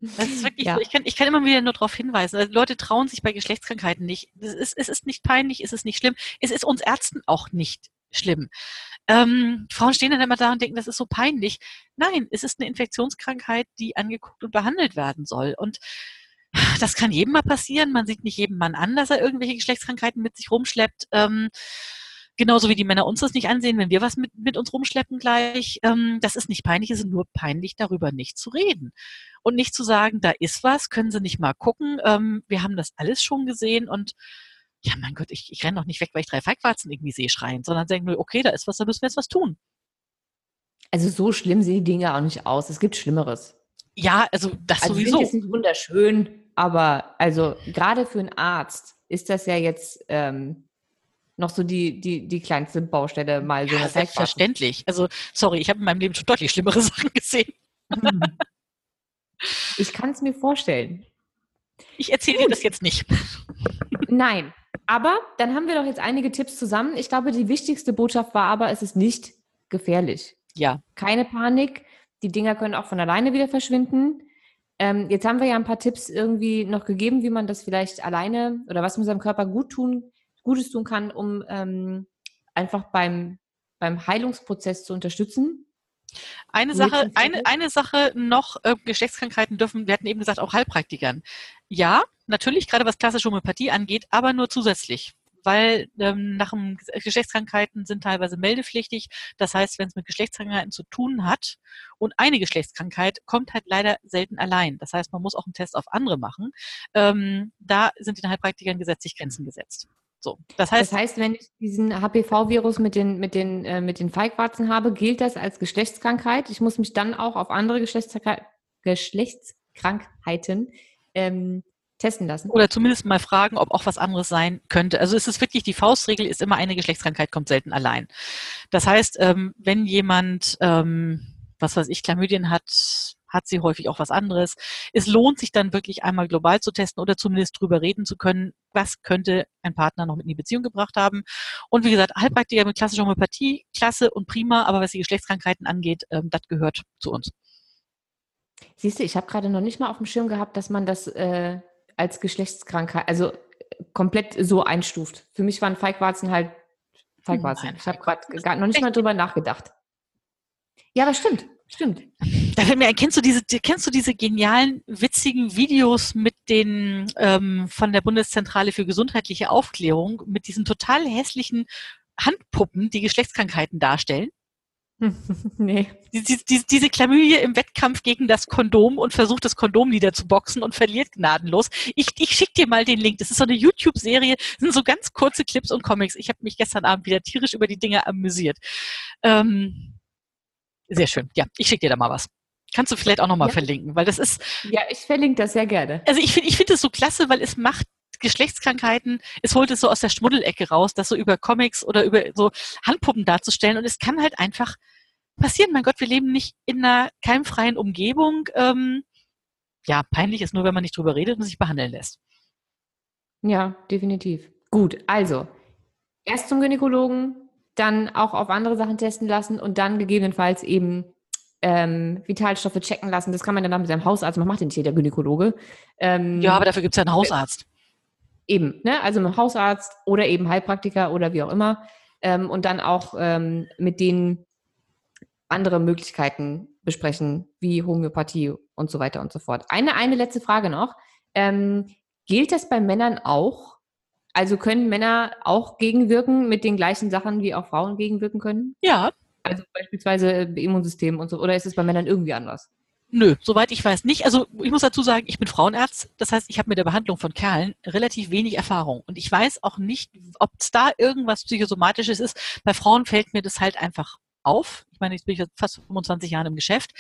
Das ist wirklich ja. so. Ich kann, ich kann immer wieder nur darauf hinweisen. Also Leute trauen sich bei Geschlechtskrankheiten nicht. Es ist, es ist nicht peinlich, es ist nicht schlimm. Es ist uns Ärzten auch nicht schlimm. Ähm, Frauen stehen dann immer da und denken, das ist so peinlich. Nein, es ist eine Infektionskrankheit, die angeguckt und behandelt werden soll. Und das kann jedem mal passieren. Man sieht nicht jedem Mann an, dass er irgendwelche Geschlechtskrankheiten mit sich rumschleppt. Ähm, Genauso wie die Männer uns das nicht ansehen, wenn wir was mit, mit uns rumschleppen gleich. Ähm, das ist nicht peinlich, es ist nur peinlich, darüber nicht zu reden. Und nicht zu sagen, da ist was, können Sie nicht mal gucken. Ähm, wir haben das alles schon gesehen und ja, mein Gott, ich, ich renne doch nicht weg, weil ich drei Feigwarzen irgendwie sehe schreien, sondern denke nur, okay, da ist was, da müssen wir jetzt was tun. Also so schlimm sehen die Dinge auch nicht aus. Es gibt Schlimmeres. Ja, also das also sowieso. Finde nicht wunderschön, aber also gerade für einen Arzt ist das ja jetzt ähm, noch so die, die, die kleinste Baustelle mal so. Ja, selbstverständlich. Also, sorry, ich habe in meinem Leben schon deutlich schlimmere Sachen gesehen. Ich kann es mir vorstellen. Ich erzähle dir das jetzt nicht. Nein, aber dann haben wir doch jetzt einige Tipps zusammen. Ich glaube, die wichtigste Botschaft war aber, es ist nicht gefährlich. Ja. Keine Panik. Die Dinger können auch von alleine wieder verschwinden. Ähm, jetzt haben wir ja ein paar Tipps irgendwie noch gegeben, wie man das vielleicht alleine oder was man seinem Körper gut tun, Gutes tun kann, um ähm, einfach beim, beim Heilungsprozess zu unterstützen. Eine Sache, eine, eine Sache noch, äh, Geschlechtskrankheiten dürfen, wir hatten eben gesagt, auch Heilpraktikern. Ja, natürlich, gerade was klassische Homöopathie angeht, aber nur zusätzlich weil ähm, nach dem Geschlechtskrankheiten sind teilweise meldepflichtig. Das heißt, wenn es mit Geschlechtskrankheiten zu tun hat und eine Geschlechtskrankheit kommt halt leider selten allein. Das heißt, man muss auch einen Test auf andere machen. Ähm, da sind den Heilpraktikern gesetzlich Grenzen gesetzt. So, das heißt, das heißt, wenn ich diesen HPV-Virus mit den, mit, den, äh, mit den Feigwarzen habe, gilt das als Geschlechtskrankheit. Ich muss mich dann auch auf andere Geschlechtskrankheiten ähm, testen lassen. Oder zumindest mal fragen, ob auch was anderes sein könnte. Also es ist wirklich, die Faustregel ist immer, eine Geschlechtskrankheit kommt selten allein. Das heißt, ähm, wenn jemand, ähm, was weiß ich, Chlamydien hat, hat sie häufig auch was anderes. Es lohnt sich dann wirklich einmal global zu testen oder zumindest drüber reden zu können, was könnte ein Partner noch mit in die Beziehung gebracht haben. Und wie gesagt, Heilpraktiker mit klassischer Homöopathie, klasse und prima, aber was die Geschlechtskrankheiten angeht, ähm, das gehört zu uns. Siehst du, ich habe gerade noch nicht mal auf dem Schirm gehabt, dass man das äh, als Geschlechtskrankheit, also komplett so einstuft. Für mich waren Feigwarzen halt Feigwarzen. Nein, ich habe gerade noch nicht mal drüber nachgedacht. Ja, aber stimmt, stimmt. Da fällt mir ein, kennst du diese, kennst du diese genialen, witzigen Videos mit den ähm, von der Bundeszentrale für gesundheitliche Aufklärung mit diesen total hässlichen Handpuppen, die Geschlechtskrankheiten darstellen? nee. Die, die, diese Chlamydia im Wettkampf gegen das Kondom und versucht, das Kondom niederzuboxen und verliert gnadenlos. Ich, ich schicke dir mal den Link. Das ist so eine YouTube-Serie, sind so ganz kurze Clips und Comics. Ich habe mich gestern Abend wieder tierisch über die Dinge amüsiert. Ähm, sehr schön. Ja, ich schicke dir da mal was. Kannst du vielleicht auch nochmal ja. verlinken, weil das ist. Ja, ich verlinke das sehr gerne. Also ich finde ich finde es so klasse, weil es macht Geschlechtskrankheiten, es holt es so aus der Schmuddelecke raus, das so über Comics oder über so Handpuppen darzustellen. Und es kann halt einfach passieren. Mein Gott, wir leben nicht in einer keimfreien Umgebung. Ähm, ja, peinlich ist nur, wenn man nicht drüber redet und sich behandeln lässt. Ja, definitiv. Gut, also erst zum Gynäkologen, dann auch auf andere Sachen testen lassen und dann gegebenenfalls eben ähm, Vitalstoffe checken lassen. Das kann man dann mit seinem Hausarzt, man macht den nicht jeder Gynäkologe. Ähm, ja, aber dafür gibt es ja einen Hausarzt. Eben, ne? also mit Hausarzt oder eben Heilpraktiker oder wie auch immer. Ähm, und dann auch ähm, mit denen andere Möglichkeiten besprechen, wie Homöopathie und so weiter und so fort. Eine, eine letzte Frage noch. Ähm, gilt das bei Männern auch? Also können Männer auch gegenwirken mit den gleichen Sachen, wie auch Frauen gegenwirken können? Ja. Also beispielsweise Immunsystem und so, oder ist es bei Männern irgendwie anders? Nö, soweit ich weiß nicht. Also ich muss dazu sagen, ich bin Frauenarzt. Das heißt, ich habe mit der Behandlung von Kerlen relativ wenig Erfahrung. Und ich weiß auch nicht, ob es da irgendwas Psychosomatisches ist. Bei Frauen fällt mir das halt einfach auf. Ich meine, jetzt bin ich fast 25 Jahre im Geschäft.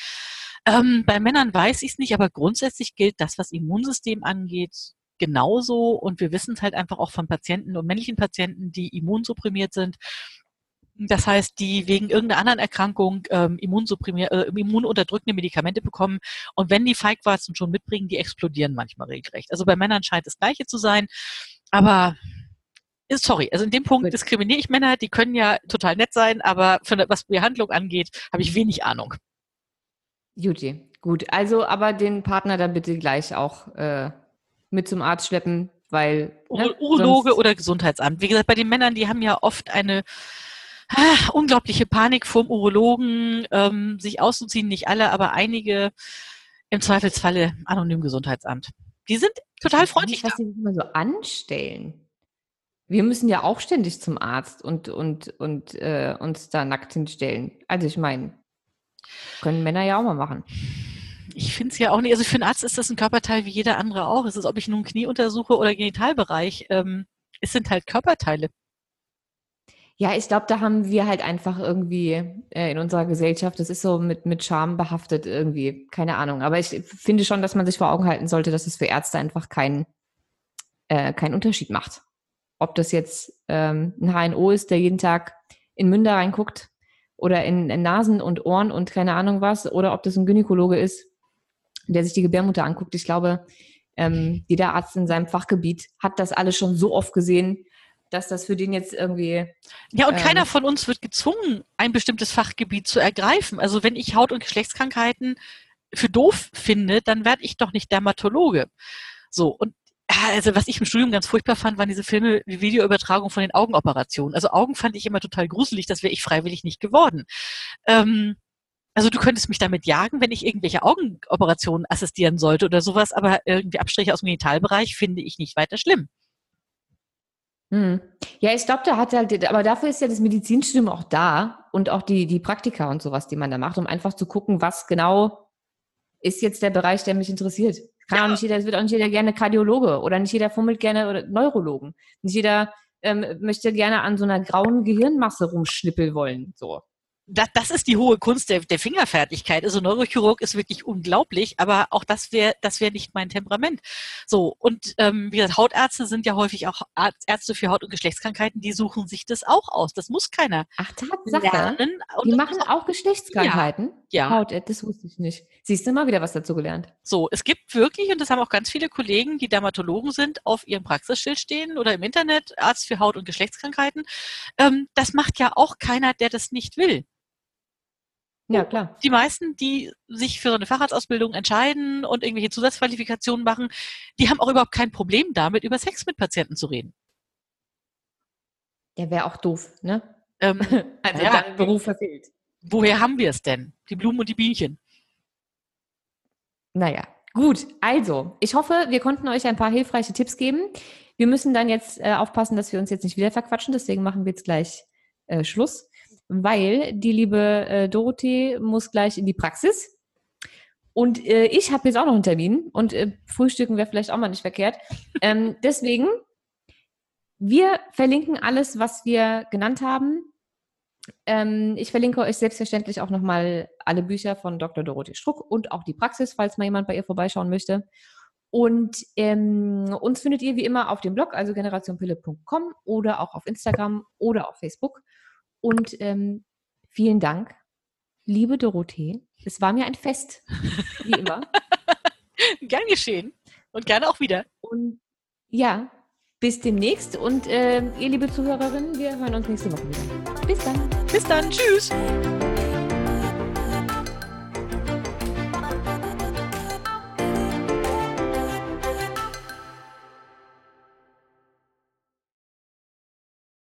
Ähm, bei Männern weiß ich es nicht, aber grundsätzlich gilt das, was Immunsystem angeht, genauso. Und wir wissen es halt einfach auch von Patienten und männlichen Patienten, die immunsupprimiert sind, das heißt, die wegen irgendeiner anderen Erkrankung ähm, äh, immununterdrückende Medikamente bekommen. Und wenn die Feigwarzen schon mitbringen, die explodieren manchmal regelrecht. Also bei Männern scheint das Gleiche zu sein. Aber äh, sorry, also in dem Punkt diskriminiere ich Männer, die können ja total nett sein, aber für, was Behandlung angeht, habe ich wenig Ahnung. Juti, gut. Also aber den Partner dann bitte gleich auch äh, mit zum Arzt schleppen, weil. Ne, Urologe oder Gesundheitsamt. Wie gesagt, bei den Männern, die haben ja oft eine ah, unglaubliche Panik vom Urologen, ähm, sich auszuziehen, nicht alle, aber einige im wir müssen ja auch ständig zum Arzt und, und, und äh, uns da nackt hinstellen. Also ich meine, können Männer ja auch mal machen. Ich finde es ja auch nicht, also für einen Arzt ist das ein Körperteil wie jeder andere auch. Es ist, ob ich nun Knie untersuche oder Genitalbereich. Ähm, es sind halt Körperteile. Ja, ich glaube, da haben wir halt einfach irgendwie äh, in unserer Gesellschaft, das ist so mit, mit Scham behaftet irgendwie, keine Ahnung. Aber ich finde schon, dass man sich vor Augen halten sollte, dass es für Ärzte einfach keinen äh, keinen Unterschied macht. Ob das jetzt ähm, ein HNO ist, der jeden Tag in Münder reinguckt oder in, in Nasen und Ohren und keine Ahnung was, oder ob das ein Gynäkologe ist, der sich die Gebärmutter anguckt. Ich glaube, ähm, jeder Arzt in seinem Fachgebiet hat das alles schon so oft gesehen, dass das für den jetzt irgendwie. Ja, und ähm, keiner von uns wird gezwungen, ein bestimmtes Fachgebiet zu ergreifen. Also wenn ich Haut- und Geschlechtskrankheiten für doof finde, dann werde ich doch nicht Dermatologe. So, und also was ich im Studium ganz furchtbar fand, waren diese Filme, wie Videoübertragung von den Augenoperationen. Also Augen fand ich immer total gruselig, das wäre ich freiwillig nicht geworden. Ähm, also du könntest mich damit jagen, wenn ich irgendwelche Augenoperationen assistieren sollte oder sowas, aber irgendwie Abstriche aus dem Genitalbereich finde ich nicht weiter schlimm. Hm. Ja, ich glaube, da hat halt, aber dafür ist ja das Medizinstudium auch da und auch die, die Praktika und sowas, die man da macht, um einfach zu gucken, was genau ist jetzt der Bereich, der mich interessiert. Kann ja. auch nicht jeder, es wird auch nicht jeder gerne Kardiologe oder nicht jeder fummelt gerne oder Neurologen. Nicht jeder ähm, möchte gerne an so einer grauen Gehirnmasse rumschnippeln wollen. So das, das ist die hohe Kunst der, der Fingerfertigkeit. Also Neurochirurg ist wirklich unglaublich, aber auch das wäre das wäre nicht mein Temperament. So und ähm, wie gesagt, Hautärzte sind ja häufig auch Ärzte für Haut- und Geschlechtskrankheiten. Die suchen sich das auch aus. Das muss keiner. Ach Tatsache. Lernen. Und die machen auch Geschlechtskrankheiten. Ja. Haut, das wusste ich nicht. Siehst du mal wieder was dazu gelernt? So, es gibt wirklich und das haben auch ganz viele Kollegen, die Dermatologen sind, auf ihrem Praxisschild stehen oder im Internet Arzt für Haut- und Geschlechtskrankheiten. Ähm, das macht ja auch keiner, der das nicht will. Ja, klar. Die meisten, die sich für so eine Facharztausbildung entscheiden und irgendwelche Zusatzqualifikationen machen, die haben auch überhaupt kein Problem damit, über Sex mit Patienten zu reden. Der wäre auch doof, ne? Ähm, also ja, Beruf verfehlt. Woher haben wir es denn? Die Blumen und die Bienchen. Naja, gut. Also, ich hoffe, wir konnten euch ein paar hilfreiche Tipps geben. Wir müssen dann jetzt äh, aufpassen, dass wir uns jetzt nicht wieder verquatschen. Deswegen machen wir jetzt gleich äh, Schluss weil die liebe äh, Dorothee muss gleich in die Praxis. Und äh, ich habe jetzt auch noch einen Termin und äh, Frühstücken wäre vielleicht auch mal nicht verkehrt. Ähm, deswegen, wir verlinken alles, was wir genannt haben. Ähm, ich verlinke euch selbstverständlich auch nochmal alle Bücher von Dr. Dorothee Struck und auch die Praxis, falls mal jemand bei ihr vorbeischauen möchte. Und ähm, uns findet ihr wie immer auf dem Blog, also generationpille.com oder auch auf Instagram oder auf Facebook. Und ähm, vielen Dank, liebe Dorothee. Es war mir ein Fest, wie immer. Gern geschehen und gerne auch wieder. Und ja, bis demnächst. Und äh, ihr liebe Zuhörerinnen, wir hören uns nächste Woche wieder. Bis dann. Bis dann. Tschüss.